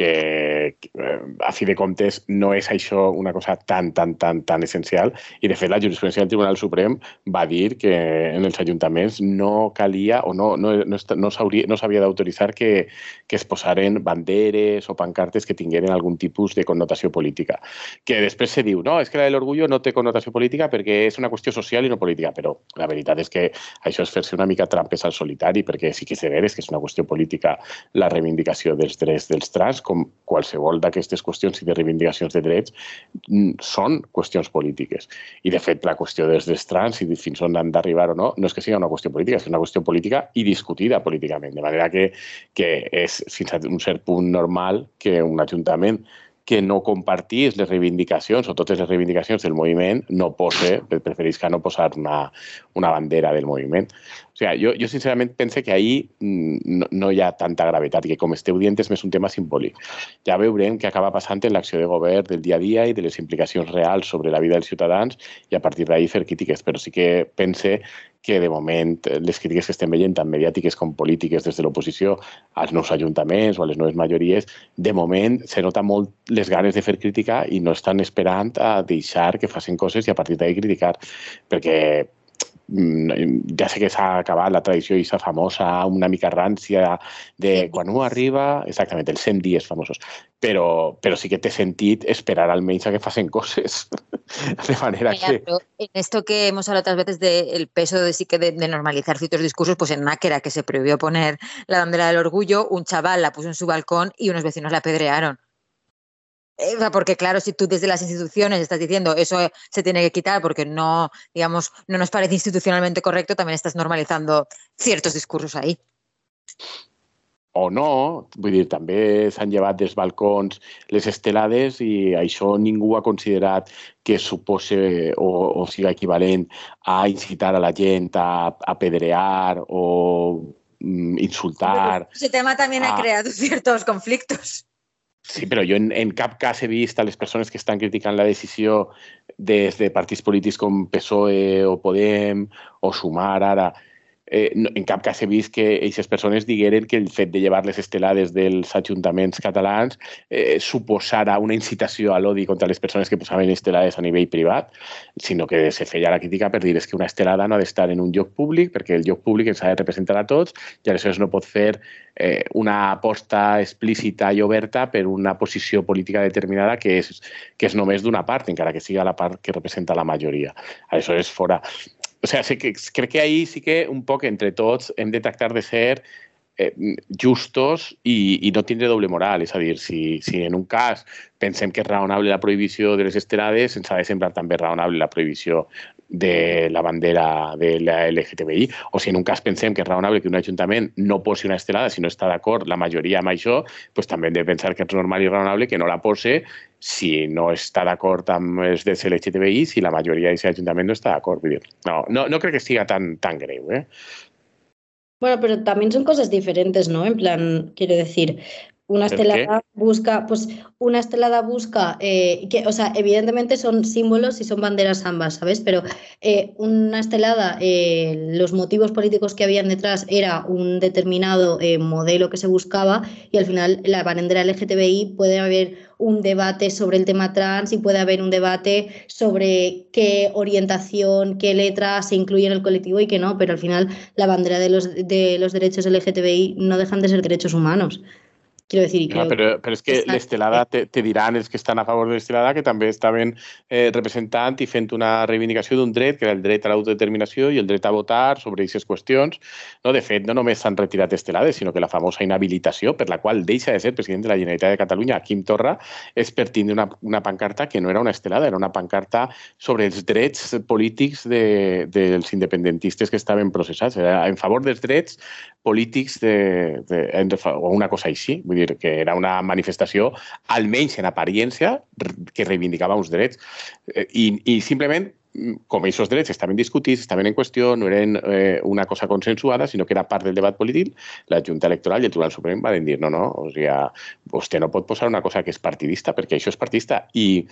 Speaker 4: que, eh, a fi de comptes, no és això una cosa tan, tan, tan, tan essencial. I, de fet, la jurisprudència del Tribunal Suprem va dir que en els ajuntaments no calia o no, no, no, no s'havia no d'autoritzar que, que es posaren banderes o pancartes que tingueren algun tipus de connotació política. Que després se diu, no, és que la de l'orgullo no té connotació política perquè és una qüestió social i no política, però la veritat és que això és fer-se una mica trampes al solitari perquè sí que és veres que és una qüestió política la reivindicació dels drets dels trans, com qualsevol d'aquestes qüestions i de reivindicacions de drets, mm, són qüestions polítiques. I, de fet, la qüestió dels drets trans i fins on han d'arribar o no, no és que sigui una qüestió política, és una qüestió política i discutida políticament. De manera que, que és fins a un cert punt normal que un ajuntament que no compartís les reivindicacions o totes les reivindicacions del moviment no posa, preferís que no posar una, una bandera del moviment. Sigui, jo, jo sincerament pense que ahir mm, no, no hi ha tanta gravetat, que com esteu dient és més un tema simbòlic. Ja veurem què acaba passant en l'acció de govern del dia a dia i de les implicacions reals sobre la vida dels ciutadans i a partir d'ahir fer crítiques, però sí que pense que de moment les crítiques que estem veient, tant mediàtiques com polítiques des de l'oposició als nous ajuntaments o a les noves majories, de moment se nota molt les ganes de fer crítica i no estan esperant a deixar que facin coses i a partir d'ahir criticar, perquè ja sé que s'ha acabat la tradició i famosa, una mica rància, de quan un arriba, exactament, els 100 dies famosos, però, però sí que té sentit esperar almenys a que facin coses. de manera Mira, que...
Speaker 2: en esto que hemos hablado otras veces del de peso de, sí que de, de, normalizar ciertos discursos, pues en Náquera, que se prohibió poner la bandera del orgullo, un chaval la puso en su balcón y unos vecinos la apedrearon. Eh, porque claro, si tú desde las instituciones estás diciendo eso se tiene que quitar porque no, digamos, no nos parece institucionalmente correcto, también estás normalizando ciertos discursos ahí.
Speaker 4: o no, vull dir, també s'han llevat balcons les estelades i això ningú ha considerat que supose o, o siga equivalent a incitar a la gent a, a pedrear o mm, insultar.
Speaker 2: Ese tema también a... ha creado ciertos conflictos.
Speaker 4: Sí, però jo en, en cap cas he vist a les persones que estan criticant la decisió des de partits polítics com PSOE o Podem o Sumar ara eh, no, en cap cas he vist que aquestes persones digueren que el fet de llevar les estelades dels ajuntaments catalans eh, suposara una incitació a l'odi contra les persones que posaven estelades a nivell privat, sinó que se feia la crítica per dir és que una estelada no ha d'estar en un lloc públic perquè el lloc públic ens ha de representar a tots i aleshores no pot fer eh, una aposta explícita i oberta per una posició política determinada que és, que és només d'una part, encara que siga la part que representa la majoria. Aleshores, fora o sea, sí que, crec que ahí sí que un poc entre tots hem de tractar de ser eh, justos i, i no tindre doble moral. És a dir, si, si en un cas pensem que és raonable la prohibició de les estelades, ens ha de semblar també raonable la prohibició de la bandera de la LGTBI, o si en un cas pensem que és raonable que un ajuntament no posi una estelada si no està d'acord la majoria amb això, pues també hem de pensar que és normal i raonable que no la pose si no està d'acord amb els de LGTBI, si la majoria d'aquest ajuntament no està d'acord. No, no, no crec que siga tan, tan greu. ¿eh?
Speaker 5: Bueno, pero también son cosas diferentes, ¿no? En plan, quiero decir, una estelada busca, pues una estelada busca, eh, que, o sea, evidentemente son símbolos y son banderas ambas, ¿sabes? Pero eh, una estelada, eh, los motivos políticos que habían detrás era un determinado modelo que se buscaba y al final la bandera LGTBI puede haber un debate sobre el tema trans y puede haber un debate sobre qué orientación, qué letra se incluye en el colectivo y qué no, pero al final la bandera de los, de los derechos LGTBI no dejan de ser derechos humanos. Quiero decir,
Speaker 4: no, pero, pero, es que l'estelada te, te diran els que estan a favor de l'estelada que també estaven eh, representant i fent una reivindicació d'un dret, que era el dret a l'autodeterminació i el dret a votar sobre aquestes qüestions. No, de fet, no només s'han retirat estelades, sinó que la famosa inhabilitació per la qual deixa de ser president de la Generalitat de Catalunya, Quim Torra, és per tindre una, una pancarta que no era una estelada, era una pancarta sobre els drets polítics de, dels independentistes que estaven processats, era en favor dels drets polítics de, de, de, o una cosa així. Vull dir, que era una manifestació, almenys en apariència, que reivindicava uns drets. Eh, I, i simplement com aquests drets estaven discutits, estaven en qüestió, no eren eh, una cosa consensuada, sinó que era part del debat polític, la Junta Electoral i el Tribunal Suprem van dir no, no, o sigui, vostè no pot posar una cosa que és partidista, perquè això és partidista. I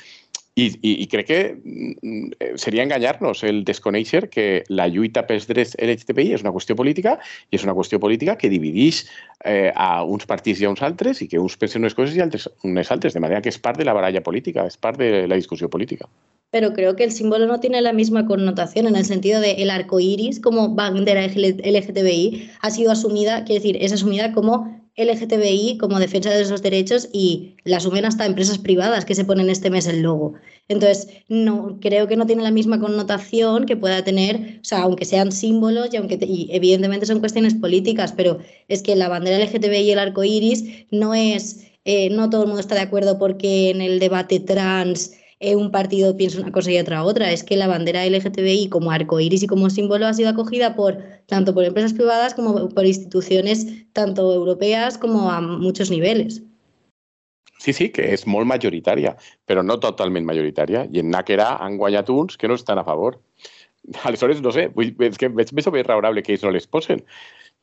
Speaker 4: i crec que mm, seria enganyar-nos el desconèixer que la lluita pels drets LGTBI és una qüestió política i és una qüestió política que divideix eh, a uns partits i a uns altres i que uns pensen unes coses i altres unes altres, de manera que és part de la baralla política, és part de la discussió política.
Speaker 5: pero creo que el símbolo no tiene la misma connotación en el sentido de el arco iris como bandera LGTBI ha sido asumida, quiere decir, es asumida como LGTBI, como defensa de esos derechos y la asumen hasta empresas privadas que se ponen este mes el logo. Entonces, no, creo que no tiene la misma connotación que pueda tener, o sea, aunque sean símbolos y aunque evidentemente son cuestiones políticas, pero es que la bandera LGTBI y el arco iris no es, eh, no todo el mundo está de acuerdo porque en el debate trans eh, un partido piensa una cosa y otra otra. Es que la bandera LGTBI como arco iris y como símbolo ha sido acogida por tanto por empresas privadas como por instituciones tanto europeas como a muchos niveles.
Speaker 4: Sí, sí, que és molt majoritària, però no totalment majoritària. I en Nàquera han guanyat que no estan a favor. Aleshores, no sé, és que veig més o que ells no les posen.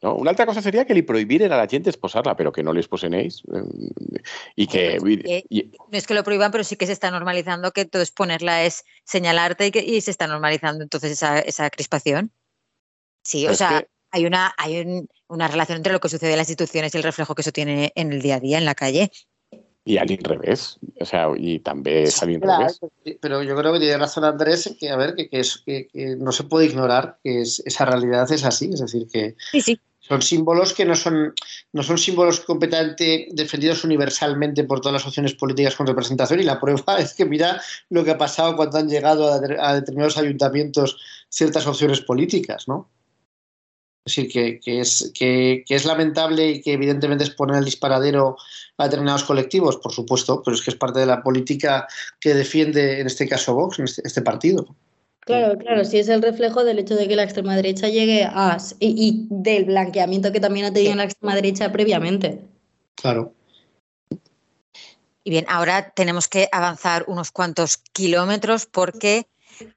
Speaker 4: No? Una altra cosa seria que li prohibiren a la gent exposar-la, però que no les posen ells. Eh, I que...
Speaker 2: Y, no es que lo prohíban, pero sí que se está normalizando que todo exponerla es señalarte y, que, y se está normalizando entonces esa, esa crispación. Sí, o sea, que... hay, una, hay un, una relación entre lo que sucede en las instituciones y el reflejo que eso tiene en el día a día, en la calle.
Speaker 4: Y al revés, o sea, y también es al
Speaker 3: claro, Pero yo creo que tiene razón Andrés, que a ver, que, que, es, que, que no se puede ignorar que es, esa realidad es así, es decir, que
Speaker 2: sí, sí.
Speaker 3: Son símbolos que no son, no son símbolos completamente defendidos universalmente por todas las opciones políticas con representación y la prueba es que mira lo que ha pasado cuando han llegado a, determinados ayuntamientos ciertas opciones políticas, ¿no? Es decir, que, que, es, que, que, es lamentable y que evidentemente es poner el disparadero a determinados colectivos, por supuesto, pero es que es parte de la política que defiende, en este caso, Vox, en este, este partido.
Speaker 5: Claro, claro, sí es el reflejo del hecho de que la extrema derecha llegue a. y, y del blanqueamiento que también ha tenido la extrema derecha previamente.
Speaker 3: Claro.
Speaker 2: Y bien, ahora tenemos que avanzar unos cuantos kilómetros porque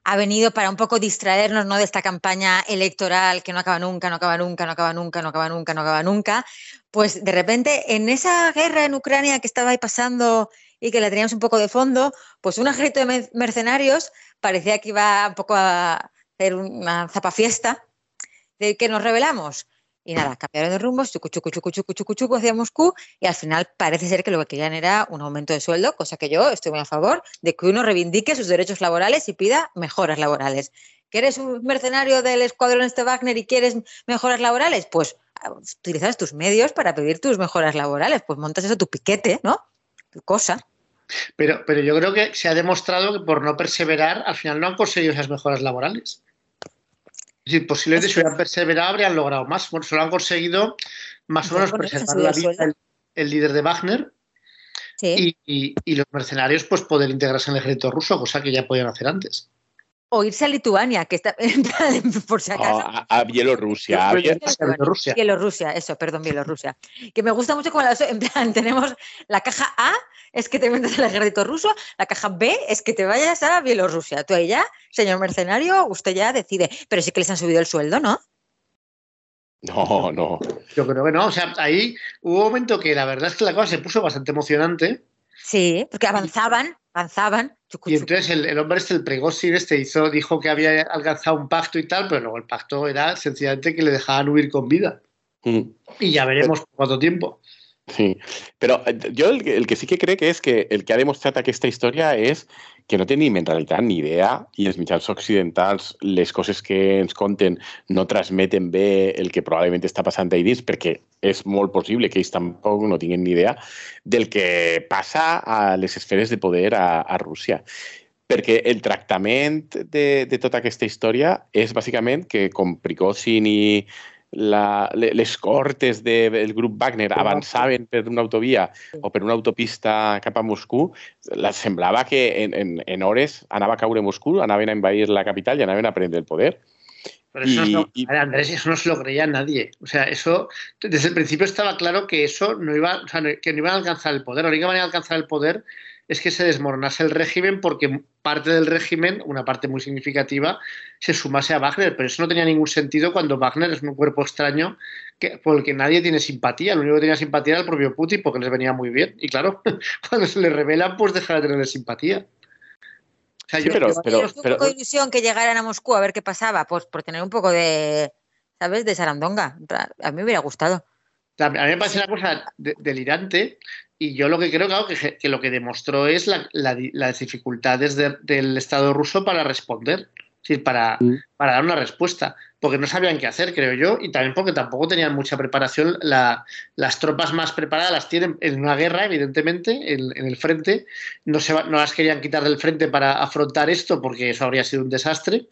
Speaker 2: ha venido para un poco distraernos ¿no? de esta campaña electoral que no acaba nunca, no acaba nunca, no acaba nunca, no acaba nunca, no acaba nunca, Pues de repente, en esa guerra en Ucrania que estaba ahí pasando y que la teníamos un poco de fondo, pues un ejército de mercenarios parecía que iba un poco a hacer una zapafiesta de que nos rebelamos. Y nada, cambiaron de rumbo, chucu, chucu, chucu, chucu, chucu, chucu hacia Moscú y al final parece ser que lo que querían era un aumento de sueldo, cosa que yo estoy muy a favor de que uno reivindique sus derechos laborales y pida mejoras laborales. ¿Que eres un mercenario del escuadrón este Wagner y quieres mejoras laborales? Pues ah, utilizas tus medios para pedir tus mejoras laborales, pues montas eso tu piquete, ¿no? Cosa.
Speaker 3: Pero, pero yo creo que se ha demostrado que por no perseverar, al final no han conseguido esas mejoras laborales. Es decir, posiblemente si hubieran perseverado habrían logrado más. Bueno, solo han conseguido más o menos preservar la vida del el líder de Wagner y, y, los mercenarios pues poder integrarse en el ejército ruso, cosa que ya podían hacer antes
Speaker 2: o irse a Lituania, que está por si acaso.
Speaker 4: a, Bielorrusia.
Speaker 2: Bielorrusia. Bielorrusia, eso, perdón, Bielorrusia. Que me gusta mucho como la, en plan, tenemos la caja A es que te metas al ejército ruso, la caja B es que te vayas a Bielorrusia. Tú ahí ya, señor mercenario, usted ya decide. Pero sí que les han subido el sueldo, ¿no?
Speaker 4: No, no.
Speaker 3: Yo creo que no. O sea, ahí hubo un momento que la verdad es que la cosa se puso bastante emocionante.
Speaker 2: Sí, porque avanzaban, avanzaban.
Speaker 3: Y entonces el, hombre este, el Pregossin este, hizo, dijo que había alcanzado un pacto y tal, pero luego el pacto era sencillamente que le dejaban huir con vida. Mm. Y ya veremos por cuánto tiempo.
Speaker 4: Sí, pero eh, yo el, que sí que cree que es que el que ha demostrado que esta historia es que no tenim en realitat ni idea i els mitjans occidentals les coses que ens conten no transmeten bé el que probablement està passant ahí dins perquè és molt possible que ells tampoc no tinguin ni idea del que passa a les esferes de poder a, a Rússia perquè el tractament de, de tota aquesta història és bàsicament que com Prigozhin i, la, les cortes del grup Wagner avançaven per una autovia o per una autopista cap a Moscú, la, semblava que en, en, en hores anava a caure Moscú, anaven a invadir la capital i anaven a prendre el poder.
Speaker 3: Pero eso, y, no, y... Andrés, eso no se lo creía nadie. O sea, eso desde el principio estaba claro que eso no iba, o sea, que no iban a alcanzar el poder. La única manera de alcanzar el poder es que se desmoronase el régimen porque parte del régimen, una parte muy significativa, se sumase a Wagner. Pero eso no tenía ningún sentido cuando Wagner es un cuerpo extraño que, por el que nadie tiene simpatía. Lo único que tenía simpatía era el propio Putin porque les venía muy bien. Y claro, cuando se le revelan, pues deja de tener simpatía.
Speaker 2: Sea, yo, pero, pero, un poco de ilusión que llegaran a Moscú a ver qué pasaba, pues por tener un poco de, ¿sabes?, de sarandonga. A mí me hubiera gustado.
Speaker 3: A mí me parece una cosa delirante y yo lo que creo, claro, que, que lo que demostró es la, la, las dificultades de, del Estado ruso para responder, decir, para, mm. para dar una respuesta, porque no sabían qué hacer, creo yo, y también porque tampoco tenían mucha preparación. La, las tropas más preparadas las tienen en una guerra, evidentemente, en, en el frente. No, se, no las querían quitar del frente para afrontar esto, porque eso habría sido un desastre.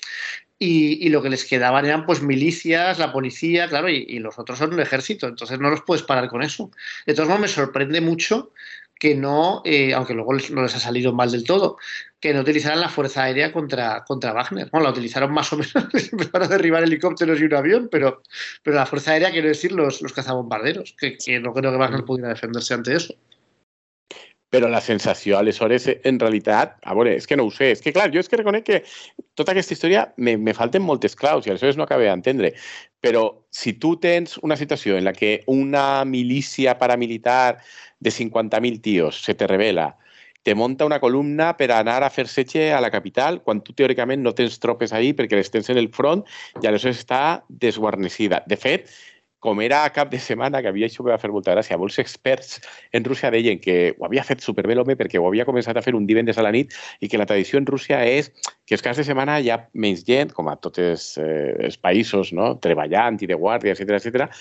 Speaker 3: Y, y, lo que les quedaban eran pues milicias, la policía, claro, y, y, los otros son un ejército, entonces no los puedes parar con eso. De todos modos, me sorprende mucho que no, eh, aunque luego no les ha salido mal del todo, que no utilizaran la Fuerza Aérea contra, contra Wagner. Bueno, la utilizaron más o menos, para derribar helicópteros y un avión, pero, pero la Fuerza Aérea, quiero decir, los, los cazabombarderos, que, que no creo que Wagner pudiera defenderse ante eso.
Speaker 4: però la sensació aleshores en realitat, a veure, és que no ho sé, és que clar, jo és que reconec que tota aquesta història me, me falten moltes claus i aleshores no acabé d'entendre, però si tu tens una situació en la que una milícia paramilitar de 50.000 tios se te revela, te monta una columna per anar a fer setge a la capital quan tu teòricament no tens tropes ahí perquè les tens en el front i aleshores està desguarnecida. De fet, com era cap de setmana, que havia això que va fer molta gràcia, molts experts en Rússia deien que ho havia fet superbé l'home perquè ho havia començat a fer un divendres a la nit i que la tradició en Rússia és que els caps de setmana hi ha menys gent, com a tots eh, els països, no? treballant i de guàrdia, etc etc,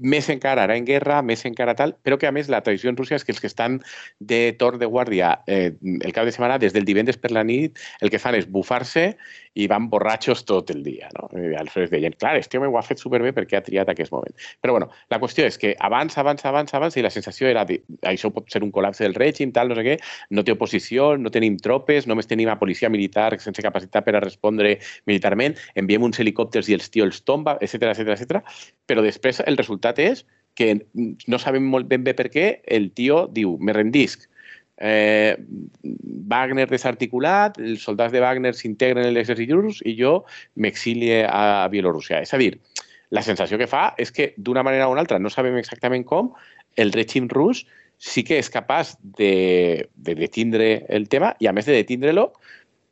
Speaker 4: més encara ara en guerra, més encara tal, però que a més la tradició en Rússia és que els que estan de torn de guàrdia eh, el cap de setmana, des del divendres per la nit, el que fan és bufar-se i van borratxos tot el dia. No? I aleshores deien, clar, este home ho ha fet superbé perquè ha triat aquest moment. Però bueno, la qüestió és que abans, abans, abans, abans, i la sensació era de, això pot ser un col·lapse del règim, tal, no sé què, no té oposició, no tenim tropes, només tenim a policia militar sense capacitat per a respondre militarment, enviem uns helicòpters i els tio els tomba, etc etc etc. però després el resultat és que no sabem molt ben bé per què el tio diu, me rendisc, eh, Wagner desarticulat, els soldats de Wagner s'integren en l'exèrcit rus i jo m'exilie a Bielorússia. És a dir, la sensació que fa és que d'una manera o una altra, no sabem exactament com, el règim rus sí que és capaç de, de detindre el tema i, a més de detindre-lo,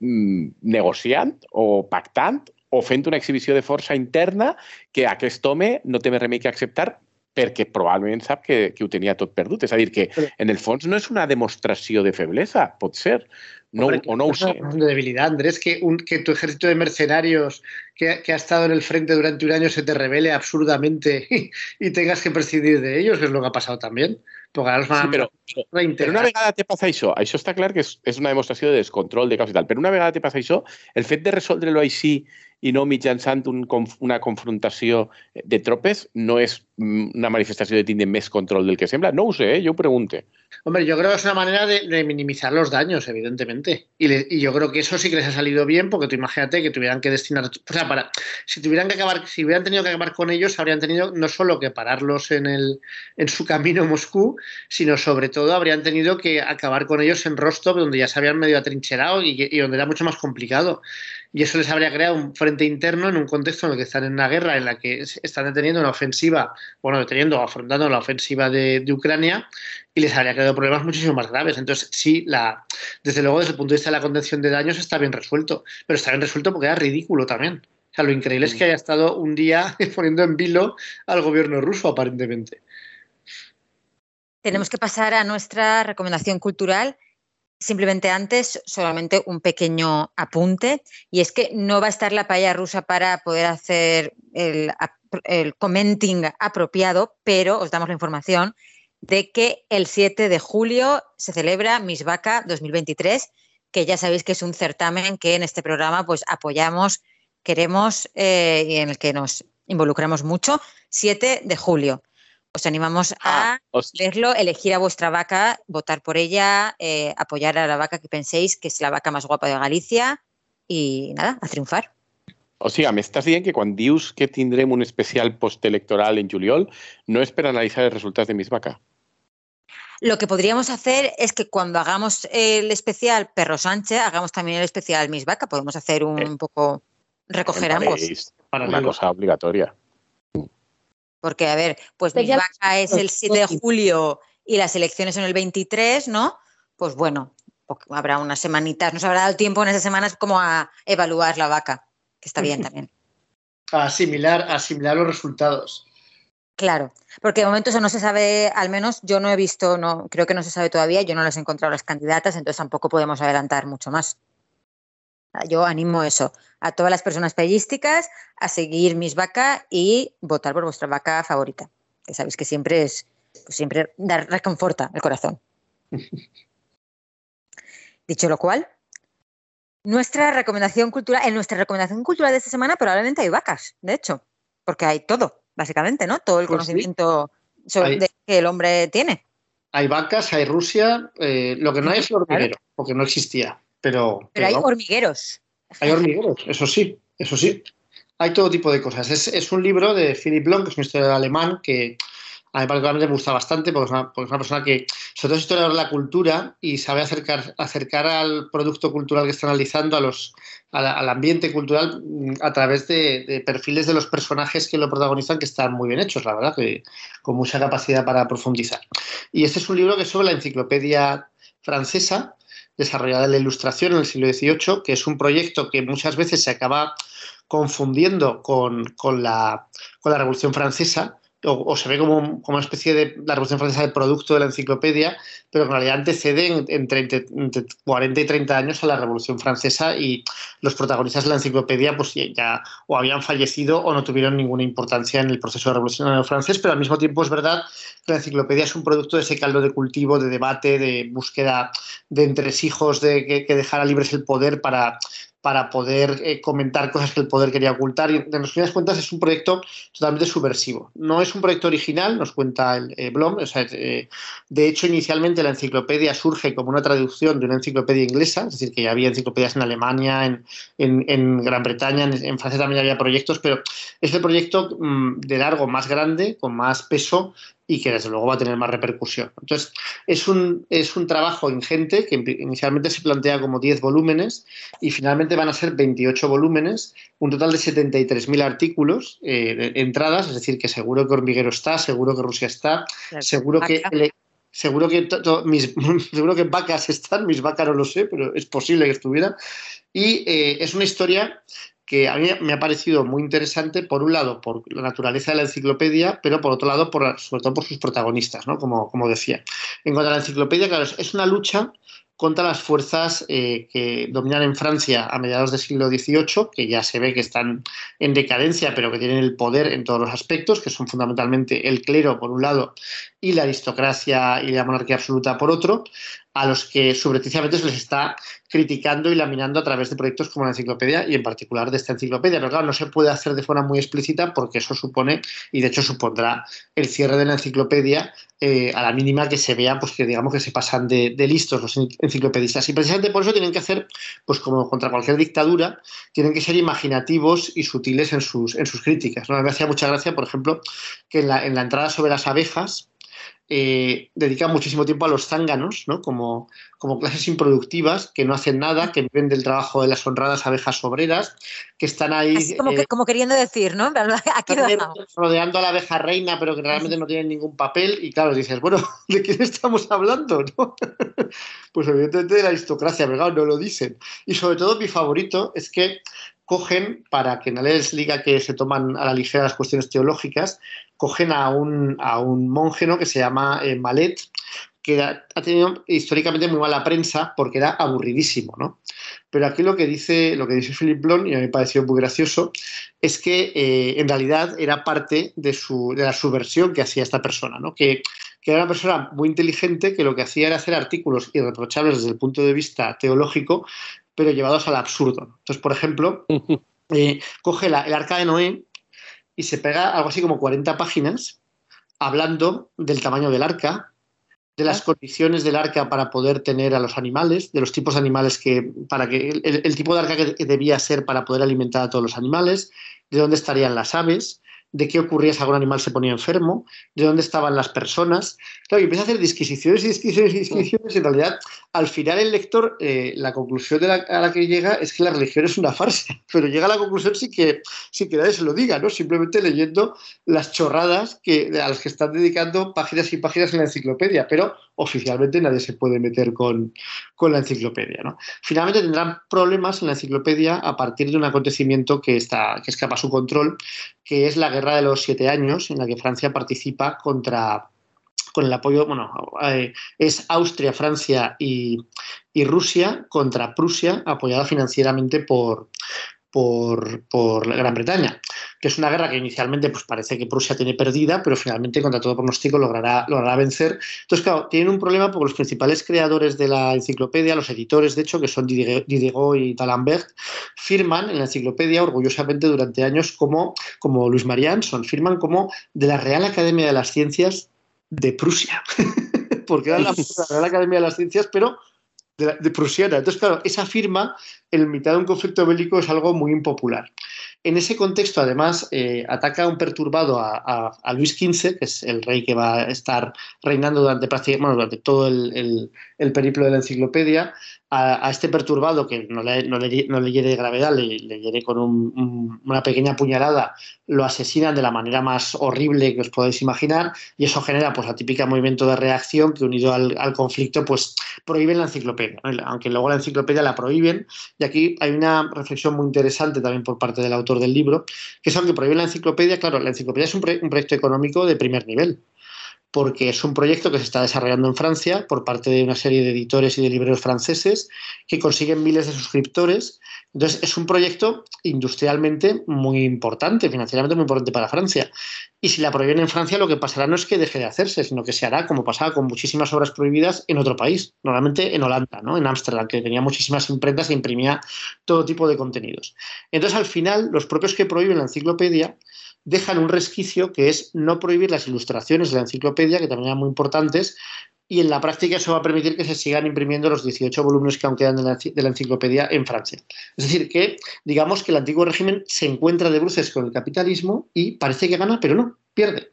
Speaker 4: mm, negociant o pactant o fent una exhibició de força interna que aquest home no té més remei que acceptar perquè probablement sap que, que ho tenia tot perdut. És a dir, que en el fons no és una demostració de feblesa, pot ser, no,
Speaker 3: Hombre,
Speaker 4: o no ho
Speaker 3: es una
Speaker 4: sé.
Speaker 3: de debilidad, Andrés, que, un, que tu ejército de mercenarios que, que ha estado en el frente durante un año se te revele absurdamente y, y tengas que prescindir de ellos, que es lo que ha pasado también. Porque ahora los van
Speaker 4: Sí, però, però, però una vegada te passa això, això està clar que és, és una demostració de descontrol de caos i tal, però una vegada te passa això, el fet de resoldre-lo així i no mitjançant un, una confrontació de tropes no és mm, una manifestació de tindre més control del que sembla. No ho sé, eh? jo ho pregunte.
Speaker 3: Hombre, yo creo que es una manera de, de minimizar los daños, evidentemente. Y, le- y yo creo que eso sí que les ha salido bien, porque tú imagínate que tuvieran que destinar. O sea, para, si tuvieran que acabar, si hubieran tenido que acabar con ellos, habrían tenido no solo que pararlos en, el, en su camino a Moscú, sino sobre todo habrían tenido que acabar con ellos en Rostov, donde ya se habían medio atrincherado y, y donde era mucho más complicado. Y eso les habría creado un frente interno en un contexto en el que están en una guerra en la que es- están deteniendo una ofensiva, bueno, deteniendo o afrontando la ofensiva de, de Ucrania y les habría creado problemas muchísimo más graves. Entonces, sí, la, desde luego, desde el punto de vista de la contención de daños está bien resuelto, pero está bien resuelto porque era ridículo también. O sea, lo increíble es que haya estado un día poniendo en vilo al gobierno ruso, aparentemente.
Speaker 2: Tenemos que pasar a nuestra recomendación cultural. Simplemente antes, solamente un pequeño apunte, y es que no va a estar la paella rusa para poder hacer el, el commenting apropiado, pero os damos la información de que el 7 de julio se celebra Miss Vaca 2023, que ya sabéis que es un certamen que en este programa pues apoyamos, queremos eh, y en el que nos involucramos mucho. 7 de julio. Os animamos a
Speaker 4: Ah, os,
Speaker 2: verlo, elegir a vuestra vaca, votar por ella, eh, apoyar a la vaca que penséis que es la vaca más guapa de Galicia y nada, a triunfar.
Speaker 4: o sigui, m'estàs dient que quan dius que tindrem un especial postelectoral en juliol, no és per analitzar els resultats de Miss Vaca.
Speaker 2: Lo que podríamos hacer es que cuando hagamos el especial Perro Sánchez, hagamos también el especial Miss Vaca. Podemos hacer un
Speaker 4: Eh,
Speaker 2: poco, recoger ambos.
Speaker 4: una cosa obligatoria.
Speaker 2: Porque, a ver, pues Miss
Speaker 5: Especial-
Speaker 2: Vaca es el 7 de julio y las elecciones son el 23, ¿no? Pues bueno, po- habrá unas semanitas, nos habrá dado tiempo en esas semanas como a evaluar la vaca, que está bien también.
Speaker 3: A asimilar, a asimilar los resultados.
Speaker 2: Claro, porque de momento eso no se sabe, al menos yo no he visto, no, creo que no se sabe todavía, yo no les he encontrado las candidatas, entonces tampoco podemos adelantar mucho más. Ah, Yo animo eso, a todas las personas pellísticas a seguir mis vaca y votar por vuestra vaca favorita, que sabéis que siempre es, pues siempre dar, reconforta el corazón. Dicho lo cual, nuestra recomendación cultural, en nuestra recomendación cultural de esta semana probablemente hay vacas, de hecho, porque hay todo, básicamente, ¿no? Todo el
Speaker 3: Pues sí.
Speaker 2: conocimiento sobre-
Speaker 3: Hay-
Speaker 2: de- que el hombre tiene.
Speaker 3: Hay vacas, hay Rusia, eh, lo que no hay es el hormiguero, porque no existía. Pero,
Speaker 2: Pero hay hormigueros.
Speaker 3: hay hormigueros, eso sí, eso sí. Hay todo tipo de cosas. Es, es un libro de Philip Long, que es un historiador alemán que a mí particularmente me gusta bastante porque es una, porque es una persona que, sobre todo es historiador de la cultura y sabe acercar, acercar al producto cultural que está analizando, a los, a la- al ambiente cultural, mm, a través de, de perfiles de los personajes que lo protagonizan que están muy bien hechos, la verdad, que con mucha capacidad para profundizar. Y este es un libro que es sobre la enciclopedia francesa, desarrollada la Ilustración en el siglo XVIII, que es un proyecto que muchas veces se acaba confundiendo con, con la, con la Revolución Francesa, o, o se ve como, como una especie de la Revolución Francesa de producto de la enciclopedia, pero en realidad antecede en- entre, entre- entre 40 y 30 años a la Revolución Francesa y los protagonistas de la enciclopedia pues ya- o habían fallecido o no tuvieron ninguna importancia en el proceso revolucionario francés, pero al mismo tiempo es verdad que la enciclopedia es un producto de ese caldo de cultivo, de debate, de búsqueda de entresijos, de que, que dejara libres el poder para, para poder eh, comentar cosas que el poder quería ocultar. Y en resumidas cuentas es un proyecto totalmente subversivo. No es un proyecto original, nos cuenta el eh, Blom. Eh, de hecho, inicialmente la enciclopedia surge como una traducción de una enciclopedia inglesa, es decir, que ya había enciclopedias en Alemania, en, en- Gran Bretaña, en, Francia también había proyectos, pero es el proyecto mm, de largo más grande, con más peso, y que desde luego va a tener más repercusión. Entonces, es un, es un trabajo ingente que inicialmente se plantea como 10 volúmenes y finalmente van a ser 28 volúmenes, un total de 73.000 artículos, eh, entradas, es decir, que seguro que Hormiguero está, seguro que Rusia está, seguro que... seguro que mis, seguro que vacas están, mis vacas no lo sé, pero es posible que estuvieran. Y eh, es una historia que a mí me ha parecido muy interesante, por un lado, por la naturaleza de la enciclopedia, pero por otro lado, sobre todo por sus protagonistas, ¿no? como, como decía. En cuanto a la enciclopedia, claro, es una lucha contra las fuerzas eh, que dominan en Francia a mediados del siglo XVIII, que ya se ve que están en decadencia, pero que tienen el poder en todos los aspectos, que son fundamentalmente el clero, por un lado, y la aristocracia y la monarquía absoluta, por otro, a los que subrepticiamente se les está criticando y laminando a través de proyectos como la enciclopedia y en particular de esta enciclopedia. Pero claro, no se puede hacer de forma muy explícita porque eso supone, y de hecho supondrá el cierre de la enciclopedia eh, a la mínima que se vea, pues que digamos que se pasan de, listos los enciclopedistas. Y precisamente por eso tienen que hacer, pues como contra cualquier dictadura, tienen que ser imaginativos y sutiles en sus, en sus críticas. Me hacía mucha gracia, por ejemplo, que en la, en la entrada sobre las abejas, eh, dedican muchísimo tiempo a los zánganos, ¿no? como, como clases improductivas que no hacen nada, que viven del trabajo de las honradas abejas obreras, que están ahí.
Speaker 2: como, eh, como, queriendo decir, ¿no?
Speaker 3: Aquí rodeando a la abeja reina, pero que realmente no tienen ningún papel. Y claro, dices, bueno, ¿de quién estamos hablando? pues evidentemente de la aristocracia, pero no lo dicen. Y sobre todo, mi favorito es que cogen, para que nadie les diga que se toman a la ligera las cuestiones teológicas, cogen a un, a un monje que se llama eh, Malet, que ha tenido históricamente muy mala prensa porque era aburridísimo, ¿no? Pero aquí lo que dice, lo que dice Philip Blon, y a mí me pareció muy gracioso, es que eh, en realidad era parte de, su, de la subversión que hacía esta persona, ¿no? Que, que, era una persona muy inteligente que lo que hacía era hacer artículos irreprochables desde el punto de vista teológico, pero llevados al absurdo. Entonces, por ejemplo, eh, coge el arca de Noé y se pega algo así como 40 páginas hablando del tamaño del arca, de las condiciones del arca para poder tener a los animales, de los tipos de animales que, para que, el, tipo de arca que debía ser para poder alimentar a todos los animales, de dónde estarían las aves, de qué ocurría si algún animal se ponía enfermo, de dónde estaban las personas. Claro, y empieza a hacer disquisiciones y disquisiciones y disquisiciones, y en realidad, al final, el lector, eh, la conclusión a la que llega es que la religión es una farsa, pero llega a la conclusión sin que, sin que nadie se lo diga, ¿no? Simplemente leyendo las chorradas que, a las que están dedicando páginas y páginas en la enciclopedia, pero oficialmente nadie se puede meter con, con la enciclopedia, ¿no? Finalmente tendrán problemas en la enciclopedia a partir de un acontecimiento que, está, que escapa a su control, que es la Guerra de los Siete Años, en la que Francia participa contra con el apoyo, bueno, eh, es Austria, Francia y, y, Rusia contra Prusia, apoyada financieramente por, por, por, Gran Bretaña, que es una guerra que inicialmente pues, parece que Prusia tiene perdida, pero finalmente contra todo pronóstico logrará, logrará vencer. Entonces, claro, tienen un problema porque los principales creadores de la enciclopedia, los editores, de hecho, que son Didier y D'Alembert, firman en la enciclopedia orgullosamente durante años como, como Luis Marianson, firman como de la Real Academia de las Ciencias de Prusia, porque era la Real Academia de las Ciencias, pero de, prusiana. Entonces, claro, esa firma en mitad de un conflicto bélico es algo muy impopular. En ese contexto, además, eh, ataca un perturbado a, Luis XV, que es el rey que va a estar reinando durante, bueno, durante todo el, el, periplo de la enciclopedia, a, este perturbado que no le, no le, no le hiere de gravedad, le, le hiere con una pequeña puñalada, lo asesinan de la manera más horrible que os podéis imaginar y eso genera pues la típica movimiento de reacción que unido al, al conflicto pues prohíben la enciclopedia, aunque luego la enciclopedia la prohíben. Y aquí hay una reflexión muy interesante también por parte del autor del libro, que es aunque prohíben la enciclopedia, claro, la enciclopedia es un proyecto económico de primer nivel porque es un proyecto que se está desarrollando en Francia por parte de una serie de editores y de libreros franceses que consiguen miles de suscriptores. Entonces, es un proyecto industrialmente muy importante, financieramente muy importante para Francia. Y si la prohíben en Francia, lo que pasará no es que deje de hacerse, sino que se hará como pasaba con muchísimas obras prohibidas en otro país, normalmente en Holanda, ¿no? en Ámsterdam, que tenía muchísimas imprentas e imprimía todo tipo de contenidos. Entonces, al final, los propios que prohíben la enciclopedia dejan un resquicio que es no prohibir las ilustraciones de la enciclopedia, que también eran muy importantes, y en la práctica eso va a permitir que se sigan imprimiendo los 18 volúmenes que aún quedan de la, enciclopedia en Francia. Es decir, que digamos que el antiguo régimen se encuentra de bruces con el capitalismo y parece que gana, pero no, pierde.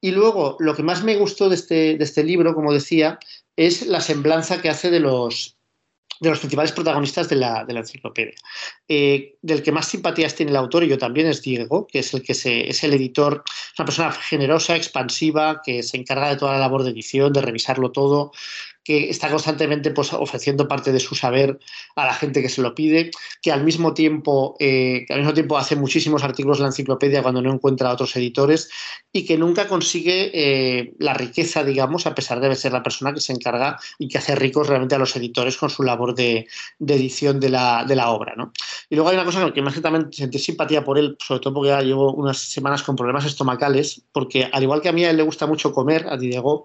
Speaker 3: Y luego, lo que más me gustó de este, de este libro, como decía, es la semblanza que hace de los, de los principales protagonistas de la, de la enciclopedia. Eh, del que más simpatías tiene el autor, y yo también, es Diego, que es el que es el editor, es una persona generosa, expansiva, que se encarga de toda la labor de edición, de revisarlo todo, que está constantemente pues, ofreciendo parte de su saber a la gente que se lo pide, que al mismo tiempo, eh, al mismo tiempo hace muchísimos artículos en la enciclopedia cuando no encuentra a otros editores y que nunca consigue eh, la riqueza, digamos, a pesar de ser la persona que se encarga y que hace ricos realmente a los editores con su labor de, de edición de la, de la obra. ¿no? Y luego hay una cosa que me hace también sentir simpatía por él, sobre todo porque ya llevo unas semanas con problemas estomacales, porque al igual que a mí a él le gusta mucho comer, a Diego,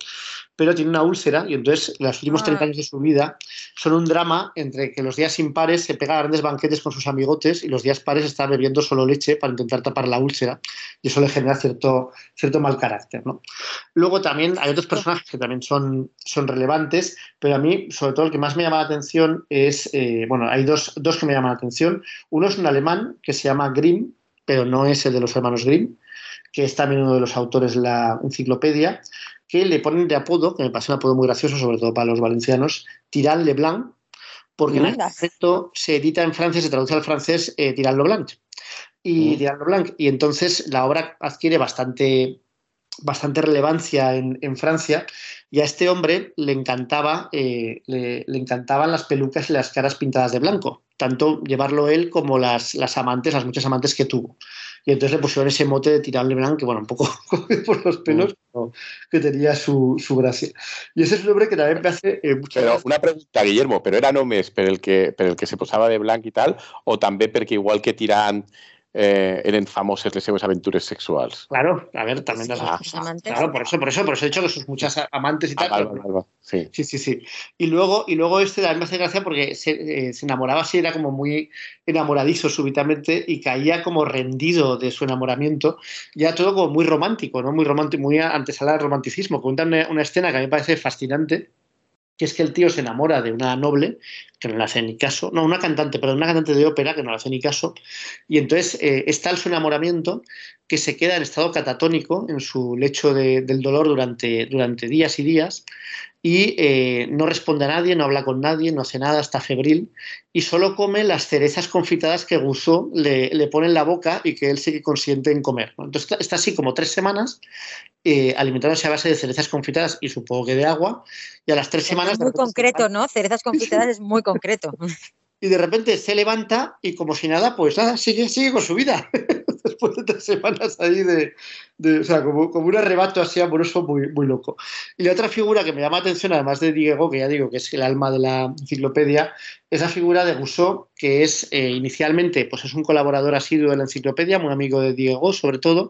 Speaker 3: pero tiene una úlcera y entonces los últimos 30 ah. años de su vida son un drama entre que los días impares se pega grandes banquetes con sus amigotes y los días pares está bebiendo solo leche para intentar tapar la úlcera y eso le genera cierto, cierto mal carácter. ¿no? Luego también hay otros personajes que también son, son relevantes, pero a mí sobre todo el que más me llama la atención es, eh, bueno, hay dos, dos que me llaman la atención. Uno es un alemán que se llama Grimm, pero no es el de los hermanos Grimm, que es también uno de los autores de la enciclopedia, que le ponen de apodo, que me parece un apodo muy gracioso, sobre todo para los valencianos, Tirán Leblanc, porque en efecto se edita en Francia, se traduce al francés eh, Tirán Leblanc. Y mm. Tirán Leblanc. Y entonces la obra adquiere bastante, bastante relevancia en, Francia. Y a este hombre le encantaba, eh, le, encantaban las pelucas y las caras pintadas de blanco. Tanto llevarlo él como las, las amantes, las muchas amantes que tuvo y entonces le pusieron ese mote de tirarle blanco, que bueno, un poco por los pelos, mm. que tenía su, gracia. Y ese es un hombre que también me hace eh,
Speaker 4: Pero una pregunta, Guillermo, pero era només per el que, per el que se posaba de blanco y tal, o también porque igual que tiran eh, eren famoses les seves aventures sexuals.
Speaker 3: Claro, a ver, también las ah, amantes. Claro, por eso, por eso, por eso he dicho que sus muchas amantes y tal. Ah, sí. sí. sí, sí, Y luego, y luego este también me hace gracia porque se, eh, se, enamoraba así, era como muy enamoradizo súbitamente y caía como rendido de su enamoramiento, ya todo como muy romántico, ¿no? Muy romántico, muy antesala del romanticismo. Cuentan una, una escena que a mí me parece fascinante que es que el tío se enamora de una noble, que no le hace ni caso, no, una cantante, pero una cantante de ópera que no le hace ni caso, y entonces eh, es tal su enamoramiento que se queda en estado catatónico en su lecho de, del dolor durante, durante días y días, y eh, no responde a nadie, no habla con nadie, no hace nada, está febril y solo come las cerezas confitadas que Gusso le, le pone en la boca y que él sigue consciente en comer. Entonces está, así como tres semanas eh, alimentándose a base de cerezas confitadas y supongo que de agua y a las tres semanas...
Speaker 2: Es muy concreto, ¿no? Cerezas confitadas es muy concreto.
Speaker 3: Y de repente se levanta y como si nada, pues nada, sigue, sigue con su vida. Después de tres semanas ahí de, o sea, como, como, un arrebato así amoroso muy, muy loco. Y la otra figura que me llama atención, además de Diego, que ya digo que es el alma de la enciclopedia, es la figura de Rousseau, que es eh, inicialmente pues es un colaborador asiduo de la enciclopedia, muy amigo de Diego sobre todo,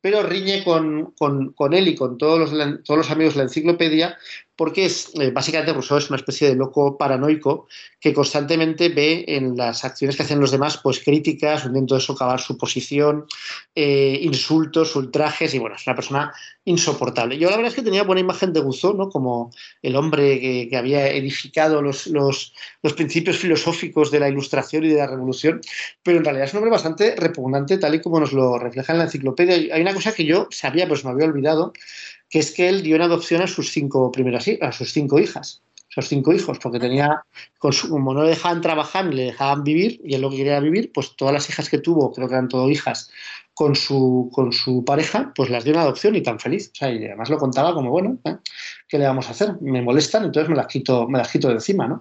Speaker 3: pero riñe con, con, él y con todos los, todos los amigos de la enciclopedia porque es, eh, básicamente Rousseau es una especie de loco paranoico que constantemente ve en las acciones que hacen los demás pues críticas, intento de socavar su posición, eh, insultos, ultrajes y bueno, es una persona insoportable. Yo la verdad es que tenía buena imagen de Rousseau, ¿no? Como el hombre que, que había edificado los, los, los, principios filosóficos de la ilustración y de la revolución, pero en realidad es un hombre bastante repugnante tal y como nos lo refleja en la enciclopedia. Hay una cosa que yo sabía, pues me había olvidado, que es que él dio en adopción a sus cinco primeras a sus cinco hijas, sus cinco hijos, porque tenía, como no le dejaban trabajar ni le dejaban vivir, y él lo que quería vivir, pues todas las hijas que tuvo, creo que eran todo hijas, con su, con su pareja, pues las dio en adopción y tan feliz. O sea, y además lo contaba como, bueno, ¿eh? ¿Qué le vamos a hacer? Me molestan, entonces me las quito, me las quito de encima, ¿no?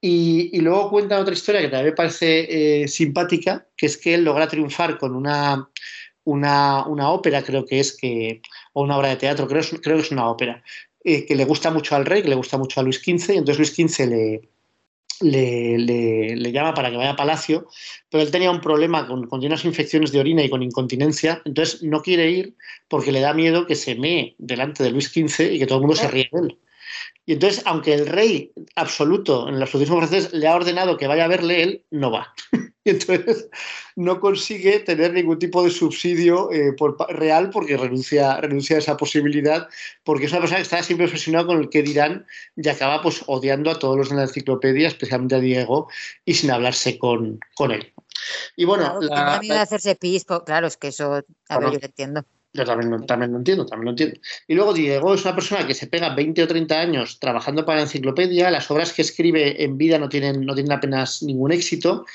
Speaker 3: Y, luego cuenta otra historia que también me parece eh, simpática, que es que él logra triunfar con una una, una, ópera, creo que es que, o una obra de teatro, creo, creo que es una ópera, eh, que le gusta mucho al rey, que le gusta mucho a Luis XV, y entonces Luis XV le, le, le, le, llama para que vaya a Palacio, pero él tenía un problema con, con unas infecciones de orina y con incontinencia, entonces no quiere ir porque le da miedo que se mee delante de Luis XV y que todo el mundo se ríe de él. Y entonces, aunque el rey absoluto en el absolutismo francés le ha ordenado que vaya a verle, él no va. y entonces no consigue tener ningún tipo de subsidio eh, por, real porque renuncia, renuncia a esa posibilidad, porque es una persona que está siempre obsesionada con el que dirán y acaba pues odiando a todos los de la enciclopedia, especialmente a Diego, y sin hablarse con, con él. Y bueno,
Speaker 2: claro, la, la... hacerse pis, claro, es que eso, a ver, yo entiendo
Speaker 3: Yo también lo, también lo entiendo, también lo entiendo. Y luego Diego es una persona que se pega 20 o 30 años trabajando para la enciclopedia, las obras que escribe en vida no tienen, no tienen apenas ningún éxito,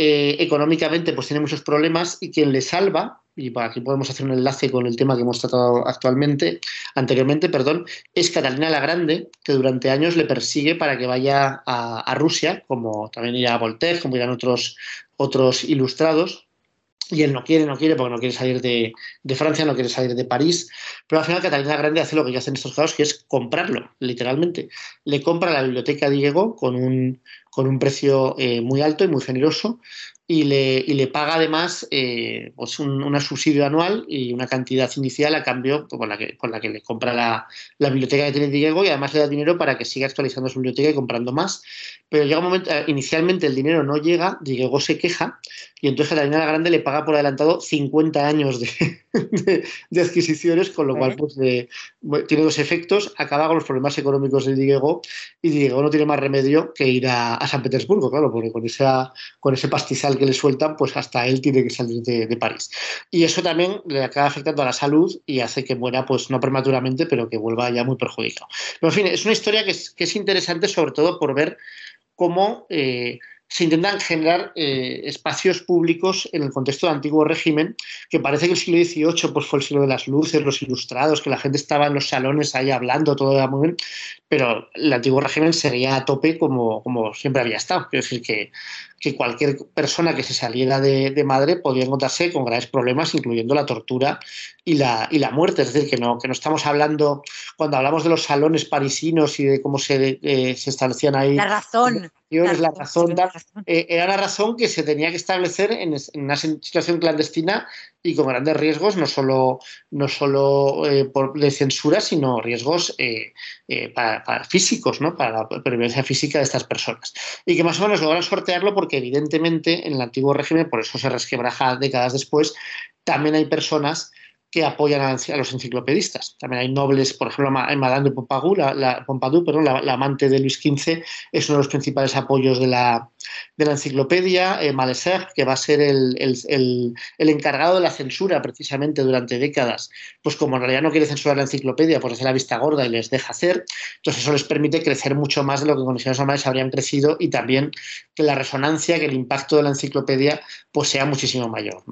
Speaker 3: eh, económicamente pues tiene muchos problemas y quien le salva, y para aquí podemos hacer un enlace con el tema que hemos tratado actualmente, anteriormente, perdón, es Catalina la Grande, que durante años le persigue para que vaya a, a Rusia, como también irá a Voltaire, como irán otros, otros ilustrados, y él no quiere, no quiere, porque no quiere salir de, de, Francia, no quiere salir de París, pero al final Catalina Grande hace lo que hace en estos casos, que es comprarlo, literalmente. Le compra la biblioteca Diego con un, con un precio eh, muy alto y muy generoso, y le, y le paga además eh, pues un, una subsidio anual y una cantidad inicial a cambio pues, con, la que, con la que le compra la, la, biblioteca que tiene Diego y además le da dinero para que siga actualizando su biblioteca y comprando más. Pero llega un momento, eh, inicialmente el dinero no llega, Diego se queja y entonces Catalina la Grande le paga por adelantado 50 años de, de, de adquisiciones, con lo cual pues, de, tiene dos efectos, acaba con los problemas económicos de Diego y Diego no tiene más remedio que ir a, a San Petersburgo, claro, porque con, esa, con ese pastizal que le sueltan, pues hasta él tiene que salir de, de, París. Y eso también le acaba afectando a la salud y hace que muera, pues no prematuramente, pero que vuelva ya muy perjudicado. Pero en fin, es una historia que es, que es interesante sobre todo por ver cómo eh, se intentan generar eh, espacios públicos en el contexto del antiguo régimen, que parece que el siglo XVIII pues, fue el siglo de las luces, los ilustrados, que la gente estaba en los salones ahí hablando, todo era muy bien, pero el antiguo régimen seguía a tope como, como siempre había estado. Quiero decir que, que cualquier persona que se saliera de, de, madre podía encontrarse con graves problemas, incluyendo la tortura y la, y la muerte. Es decir, que no, que no estamos hablando, cuando hablamos de los salones parisinos y de cómo se, eh, se establecían ahí.
Speaker 2: La razón.
Speaker 3: La, la razón, la razón eh, era la razón que se tenía que establecer en, en, una situación clandestina y con grandes riesgos, no solo, no solo eh, por, de censura, sino riesgos eh, eh, para, para, físicos, ¿no? para la pervivencia física de estas personas. Y que más o menos logran sortearlo porque evidentemente en el antiguo régimen, por eso se resquebraja décadas después, también hay personas que apoyan a, los enciclopedistas. También hay nobles, por ejemplo, Madame de Pompadour, la, la, la, amante de Luis XV, es uno de los principales apoyos de la, enciclopedia. Eh, Malesherbes, que va a ser el, encargado de la censura precisamente durante décadas, pues como en realidad no quiere censurar la enciclopedia, pues hace la vista gorda y les deja hacer. Entonces eso les permite crecer mucho más de lo que en condiciones normales habrían crecido y también que la resonancia, que el impacto de la enciclopedia pues sea muchísimo mayor.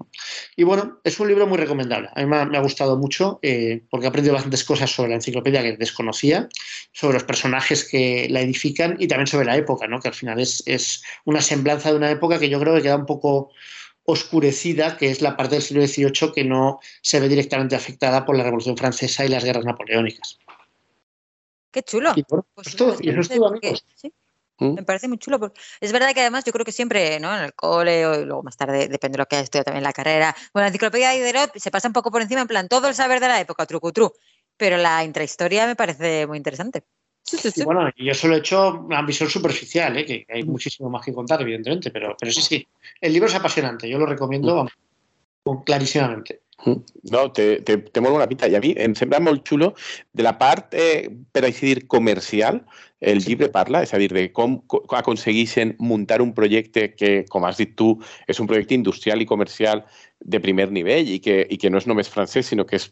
Speaker 3: Y bueno, es un libro muy recomendable. A mí me me ha gustado mucho eh, porque he aprendido bastantes cosas sobre la enciclopedia que desconocía, sobre los personajes que la edifican y también sobre la época, ¿no? que al final es, es una semblanza de una época que yo creo que queda un poco oscurecida, que es la parte del siglo XVIII que no se ve directamente afectada por la Revolución Francesa y las guerras napoleónicas.
Speaker 2: Qué chulo.
Speaker 3: Y, por, pues, todo, y eso es todo, amigos.
Speaker 2: ¿Sí? Me parece muy chulo. Porque es verdad que además yo creo que siempre, ¿no? En el cole o luego más tarde, depende de lo que haya estudiado también en la carrera. Bueno, la enciclopedia de Diderot se pasa un poco por encima, en plan, todo el saber de la época, trucutru. Pero la intrahistoria me parece muy interesante.
Speaker 3: Sí, sí, sí. Y bueno, yo solo he hecho una visión superficial, ¿eh? que hay muchísimo más que contar, evidentemente, pero, pero sí, sí. El libro es apasionante, yo lo recomiendo clarísimamente.
Speaker 4: No, té, té, té molt bona pinta. I a mi em sembla molt xulo de la part, eh, per així dir, comercial, el llibre parla, és a dir, de com aconsegueixen muntar un projecte que, com has dit tu, és un projecte industrial i comercial de primer nivell i que, i que no és només francès, sinó que és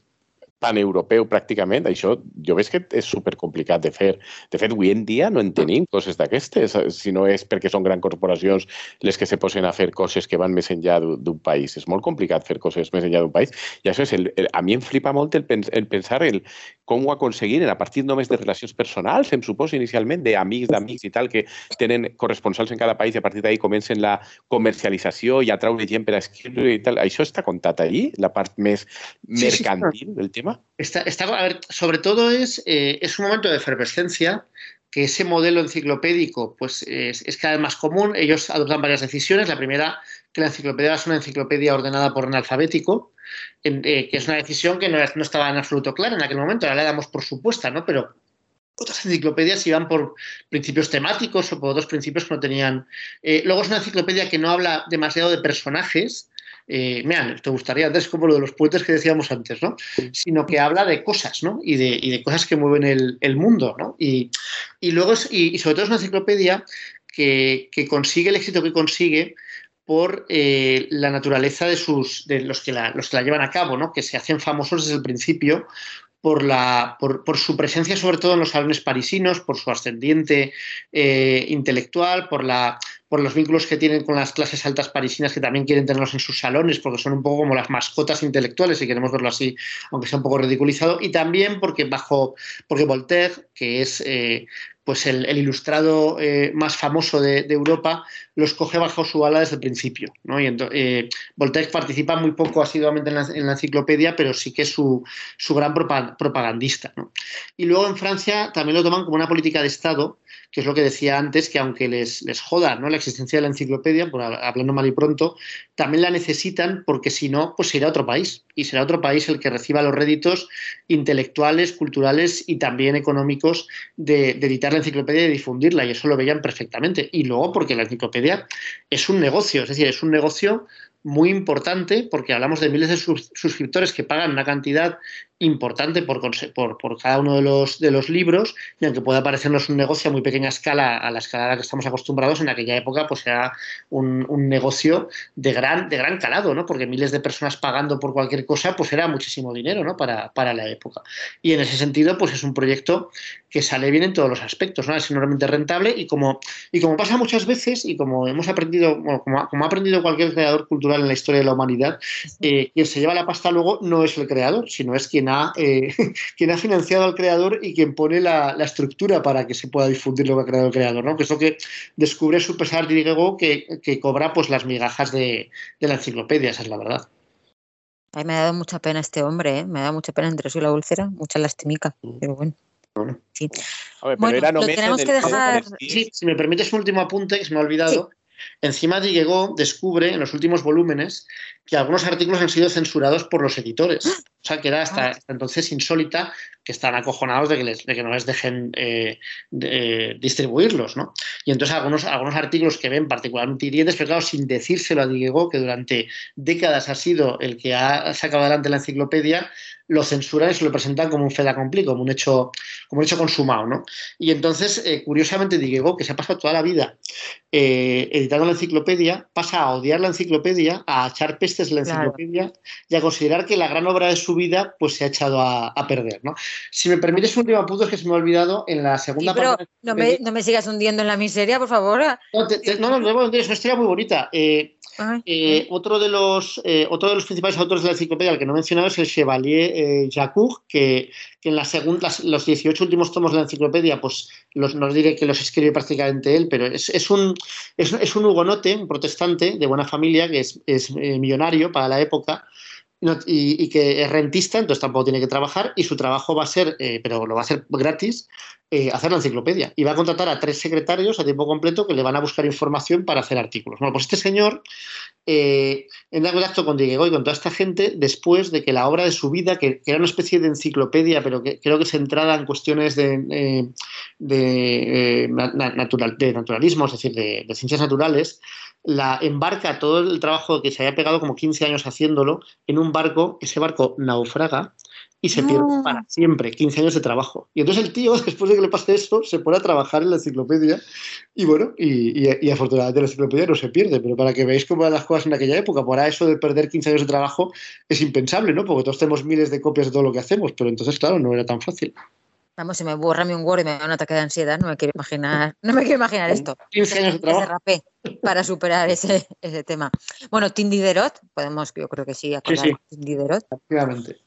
Speaker 4: pan-europeu pràcticament, això jo veig que és supercomplicat de fer. De fet, avui en dia no en tenim coses d'aquestes, si no és perquè són grans corporacions les que se posen a fer coses que van més enllà d'un país. És molt complicat fer coses més enllà d'un país. I això és el, el, a mi em flipa molt el, el pensar el com ho aconseguiren a partir només de relacions personals, em suposa inicialment d'amics d'amics i tal, que tenen corresponsals en cada país i a partir d'ahí comencen la comercialització i atraure gent per a escriure i tal. Això està contat allí, la part més mercantil sí, sí, del tema.
Speaker 3: Está, está, a ver, sobre todo es, eh, es un momento de efervescencia que ese modelo enciclopédico pues, es, es, cada vez más común. Ellos adoptan varias decisiones. La primera, que la enciclopedia es una enciclopedia ordenada por un alfabético, que es una decisión que no, estaba en absoluto clara en aquel momento. Ahora la damos por supuesta, ¿no? Pero otras enciclopedias iban por principios temáticos o por otros principios que no tenían. Eh, luego es una enciclopedia que no habla demasiado de personajes, eh, vean, te gustaría, Andrés, como lo de los puentes que decíamos antes, ¿no? Sino que habla de cosas, ¿no? Y de, y de cosas que mueven el, mundo, ¿no? Y, y luego, y, sobre todo es una enciclopedia que, que, consigue el éxito que consigue por eh, la naturaleza de, sus, de los, que la, los que la llevan a cabo, ¿no? que se hacen famosos desde el principio por, la, por, por, su presencia sobre todo en los salones parisinos, por su ascendiente eh, intelectual, por, la, por los vínculos que tienen con las clases altas parisinas que también quieren tenerlos en sus salones, porque son un poco como las mascotas intelectuales, si queremos verlo así, aunque sea un poco ridiculizado, y también porque bajo, porque Voltaire, que es eh, pues el, ilustrado eh, más famoso de, Europa, los coge bajo su ala desde el principio. ¿no? Y eh, Voltaire participa muy poco asiduamente en la, en la, enciclopedia, pero sí que es su, su gran propagandista. ¿no? Y luego en Francia también lo toman como una política de Estado, que es lo que decía antes, que aunque les, les joda ¿no? la existencia de la enciclopedia, por hablando mal y pronto, también la necesitan porque si no, pues a otro país. Y será otro país el que reciba los réditos intelectuales, culturales y también económicos de, de editar la enciclopedia y difundirla. Y eso lo veían perfectamente. Y luego porque la enciclopedia es un negocio, es decir, es un negocio muy importante porque hablamos de miles de sus suscriptores que pagan una cantidad importante por, por, por, cada uno de los, de los libros y aunque pueda parecernos un negocio a muy pequeña escala, a la escala a la que estamos acostumbrados, en aquella época pues era un, un, negocio de gran, de gran calado, ¿no? porque miles de personas pagando por cualquier cosa pues era muchísimo dinero ¿no? para, para la época. Y en ese sentido pues es un proyecto que sale bien en todos los aspectos, ¿no? es enormemente rentable y como, y como pasa muchas veces y como hemos aprendido, bueno, como, como ha aprendido cualquier creador cultural en la historia de la humanidad, eh, quien se lleva la pasta luego no es el creador, sino es quien ha, eh, quien ha financiado al creador y quien pone la, la, estructura para que se pueda difundir lo que ha creado el creador, ¿no? que es lo que descubre su pesar griego que, que cobra pues las migajas de, de, la enciclopedia, esa es la verdad.
Speaker 2: Ay, me ha dado mucha pena este hombre, ¿eh? me ha dado mucha pena entre eso y la úlcera, mucha lastimica, pero bueno.
Speaker 3: Bueno,
Speaker 2: sí.
Speaker 4: Ver,
Speaker 2: bueno lo tenemos que dejar.
Speaker 3: Sí, si me permites un último apunte que se me ha olvidado. Sí. Encima Diguegó descubre en los últimos volúmenes que algunos artículos han sido censurados por los editores. O sea, que era hasta, hasta entonces insólita que están acojonados de que, les, de que no les dejen eh, de, eh, distribuirlos, ¿no? Y entonces algunos, algunos artículos que ven particularmente hirientes, pero claro, sin decírselo a Diguegó, que durante décadas ha sido el que ha sacado adelante la enciclopedia, lo censuran y se lo presentan como un fait accompli, como un hecho, como un hecho consumado, ¿no? Y entonces, eh, curiosamente, Diguegó, que se ha pasado toda la vida editando la enciclopedia, pasa a odiar la enciclopedia, a echar pestes la enciclopedia claro. y a considerar que la gran obra de su vida pues se ha echado a, a perder, ¿no? Si me permites un último punto, es que se me ha olvidado en la segunda
Speaker 2: sí, pero
Speaker 3: parte.
Speaker 2: No me, no me, sigas hundiendo en la miseria, por favor.
Speaker 3: No, te, te, no, no, no, es una historia muy bonita. Eh, eh, otro, de los, eh, otro de los principales autores de la enciclopedia, al que no he mencionado, es el Chevalier eh, Jacques, que, que, en la segunda, los 18 últimos tomos de la enciclopedia, pues los, no diré que los escribe prácticamente él, pero es, es, un, es, es un hugonote, un protestante de buena familia, que es, es millonario para la época, y, que es rentista, entonces tampoco tiene que trabajar, y su trabajo va a ser, eh, pero lo va a hacer gratis, eh, hacer la enciclopedia. Y va a contratar a tres secretarios a tiempo completo que le van a buscar información para hacer artículos. Bueno, pues este señor eh, en contacto con Diego y con toda esta gente después de que la obra de su vida, que, era una especie de enciclopedia, pero que creo que centrada en cuestiones de, eh, de, natural, de, naturalismo, es decir, de, de ciencias naturales, la embarca todo el trabajo que se había pegado como 15 años haciéndolo en un barco, ese barco naufraga y se pierde no. para siempre, 15 años de trabajo. Y entonces el tío, después de que le pase eso, se pone a trabajar en la enciclopedia y bueno, y, y, y afortunadamente la enciclopedia no se pierde, pero para que veáis cómo eran las cosas en aquella época, para eso de perder 15 años de trabajo es impensable, ¿no? Porque todos tenemos miles de copias de todo lo que hacemos, pero entonces, claro, no era tan fácil.
Speaker 2: Vamos, si me borra un Word y me da un ataque de ansiedad, no me quiero imaginar, no me quiero imaginar esto.
Speaker 3: 15 años de trabajo.
Speaker 2: Para superar ese, ese tema. Bueno, Tim Diderot, podemos, yo creo que sí, acordar
Speaker 3: sí, sí.
Speaker 2: Tim Diderot.
Speaker 3: Efectivamente.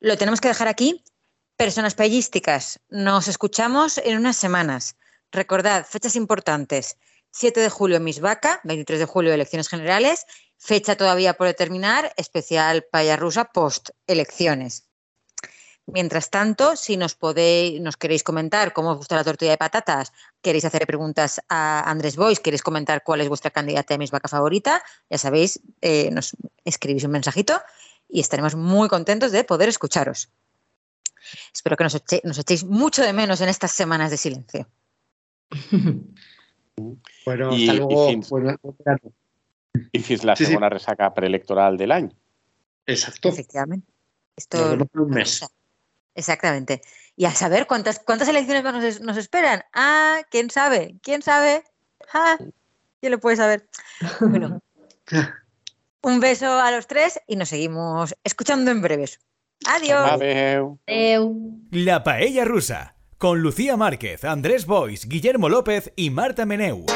Speaker 2: Lo tenemos que dejar aquí. Personas payísticas, nos escuchamos en unas semanas. Recordad, fechas importantes. 7 de julio Misvaca, 23 de julio elecciones generales, fecha todavía por determinar, especial Paya Rusa post elecciones. Mientras tanto, si nos podéis, nos queréis comentar cómo os gusta la tortilla de patatas, queréis hacer preguntas a Andrés Boys, queréis comentar cuál es vuestra candidata de mis vaca favorita, ya sabéis, eh, nos escribís un mensajito y estaremos muy contentos de poder escucharos. Espero que nos, eche, nos echéis mucho de menos en estas semanas de silencio.
Speaker 3: bueno, hasta y, luego. Y fins, bueno,
Speaker 4: y fins la sí, sí. resaca preelectoral del any.
Speaker 3: Exacto.
Speaker 2: Efectivamente. Esto
Speaker 3: un mes.
Speaker 2: Exactamente. Y a saber cuántas, cuántas elecciones nos, nos esperan. Ah, ¿quién sabe? ¿Quién sabe? Ah, ¿quién lo puede saber? Bueno, Un beso a los tres y nos seguimos escuchando en breves. Adiós.
Speaker 4: Adeu.
Speaker 5: Adeu.
Speaker 1: La Paella Rusa, con Lucía Márquez, Andrés Bois, Guillermo López y Marta Meneu.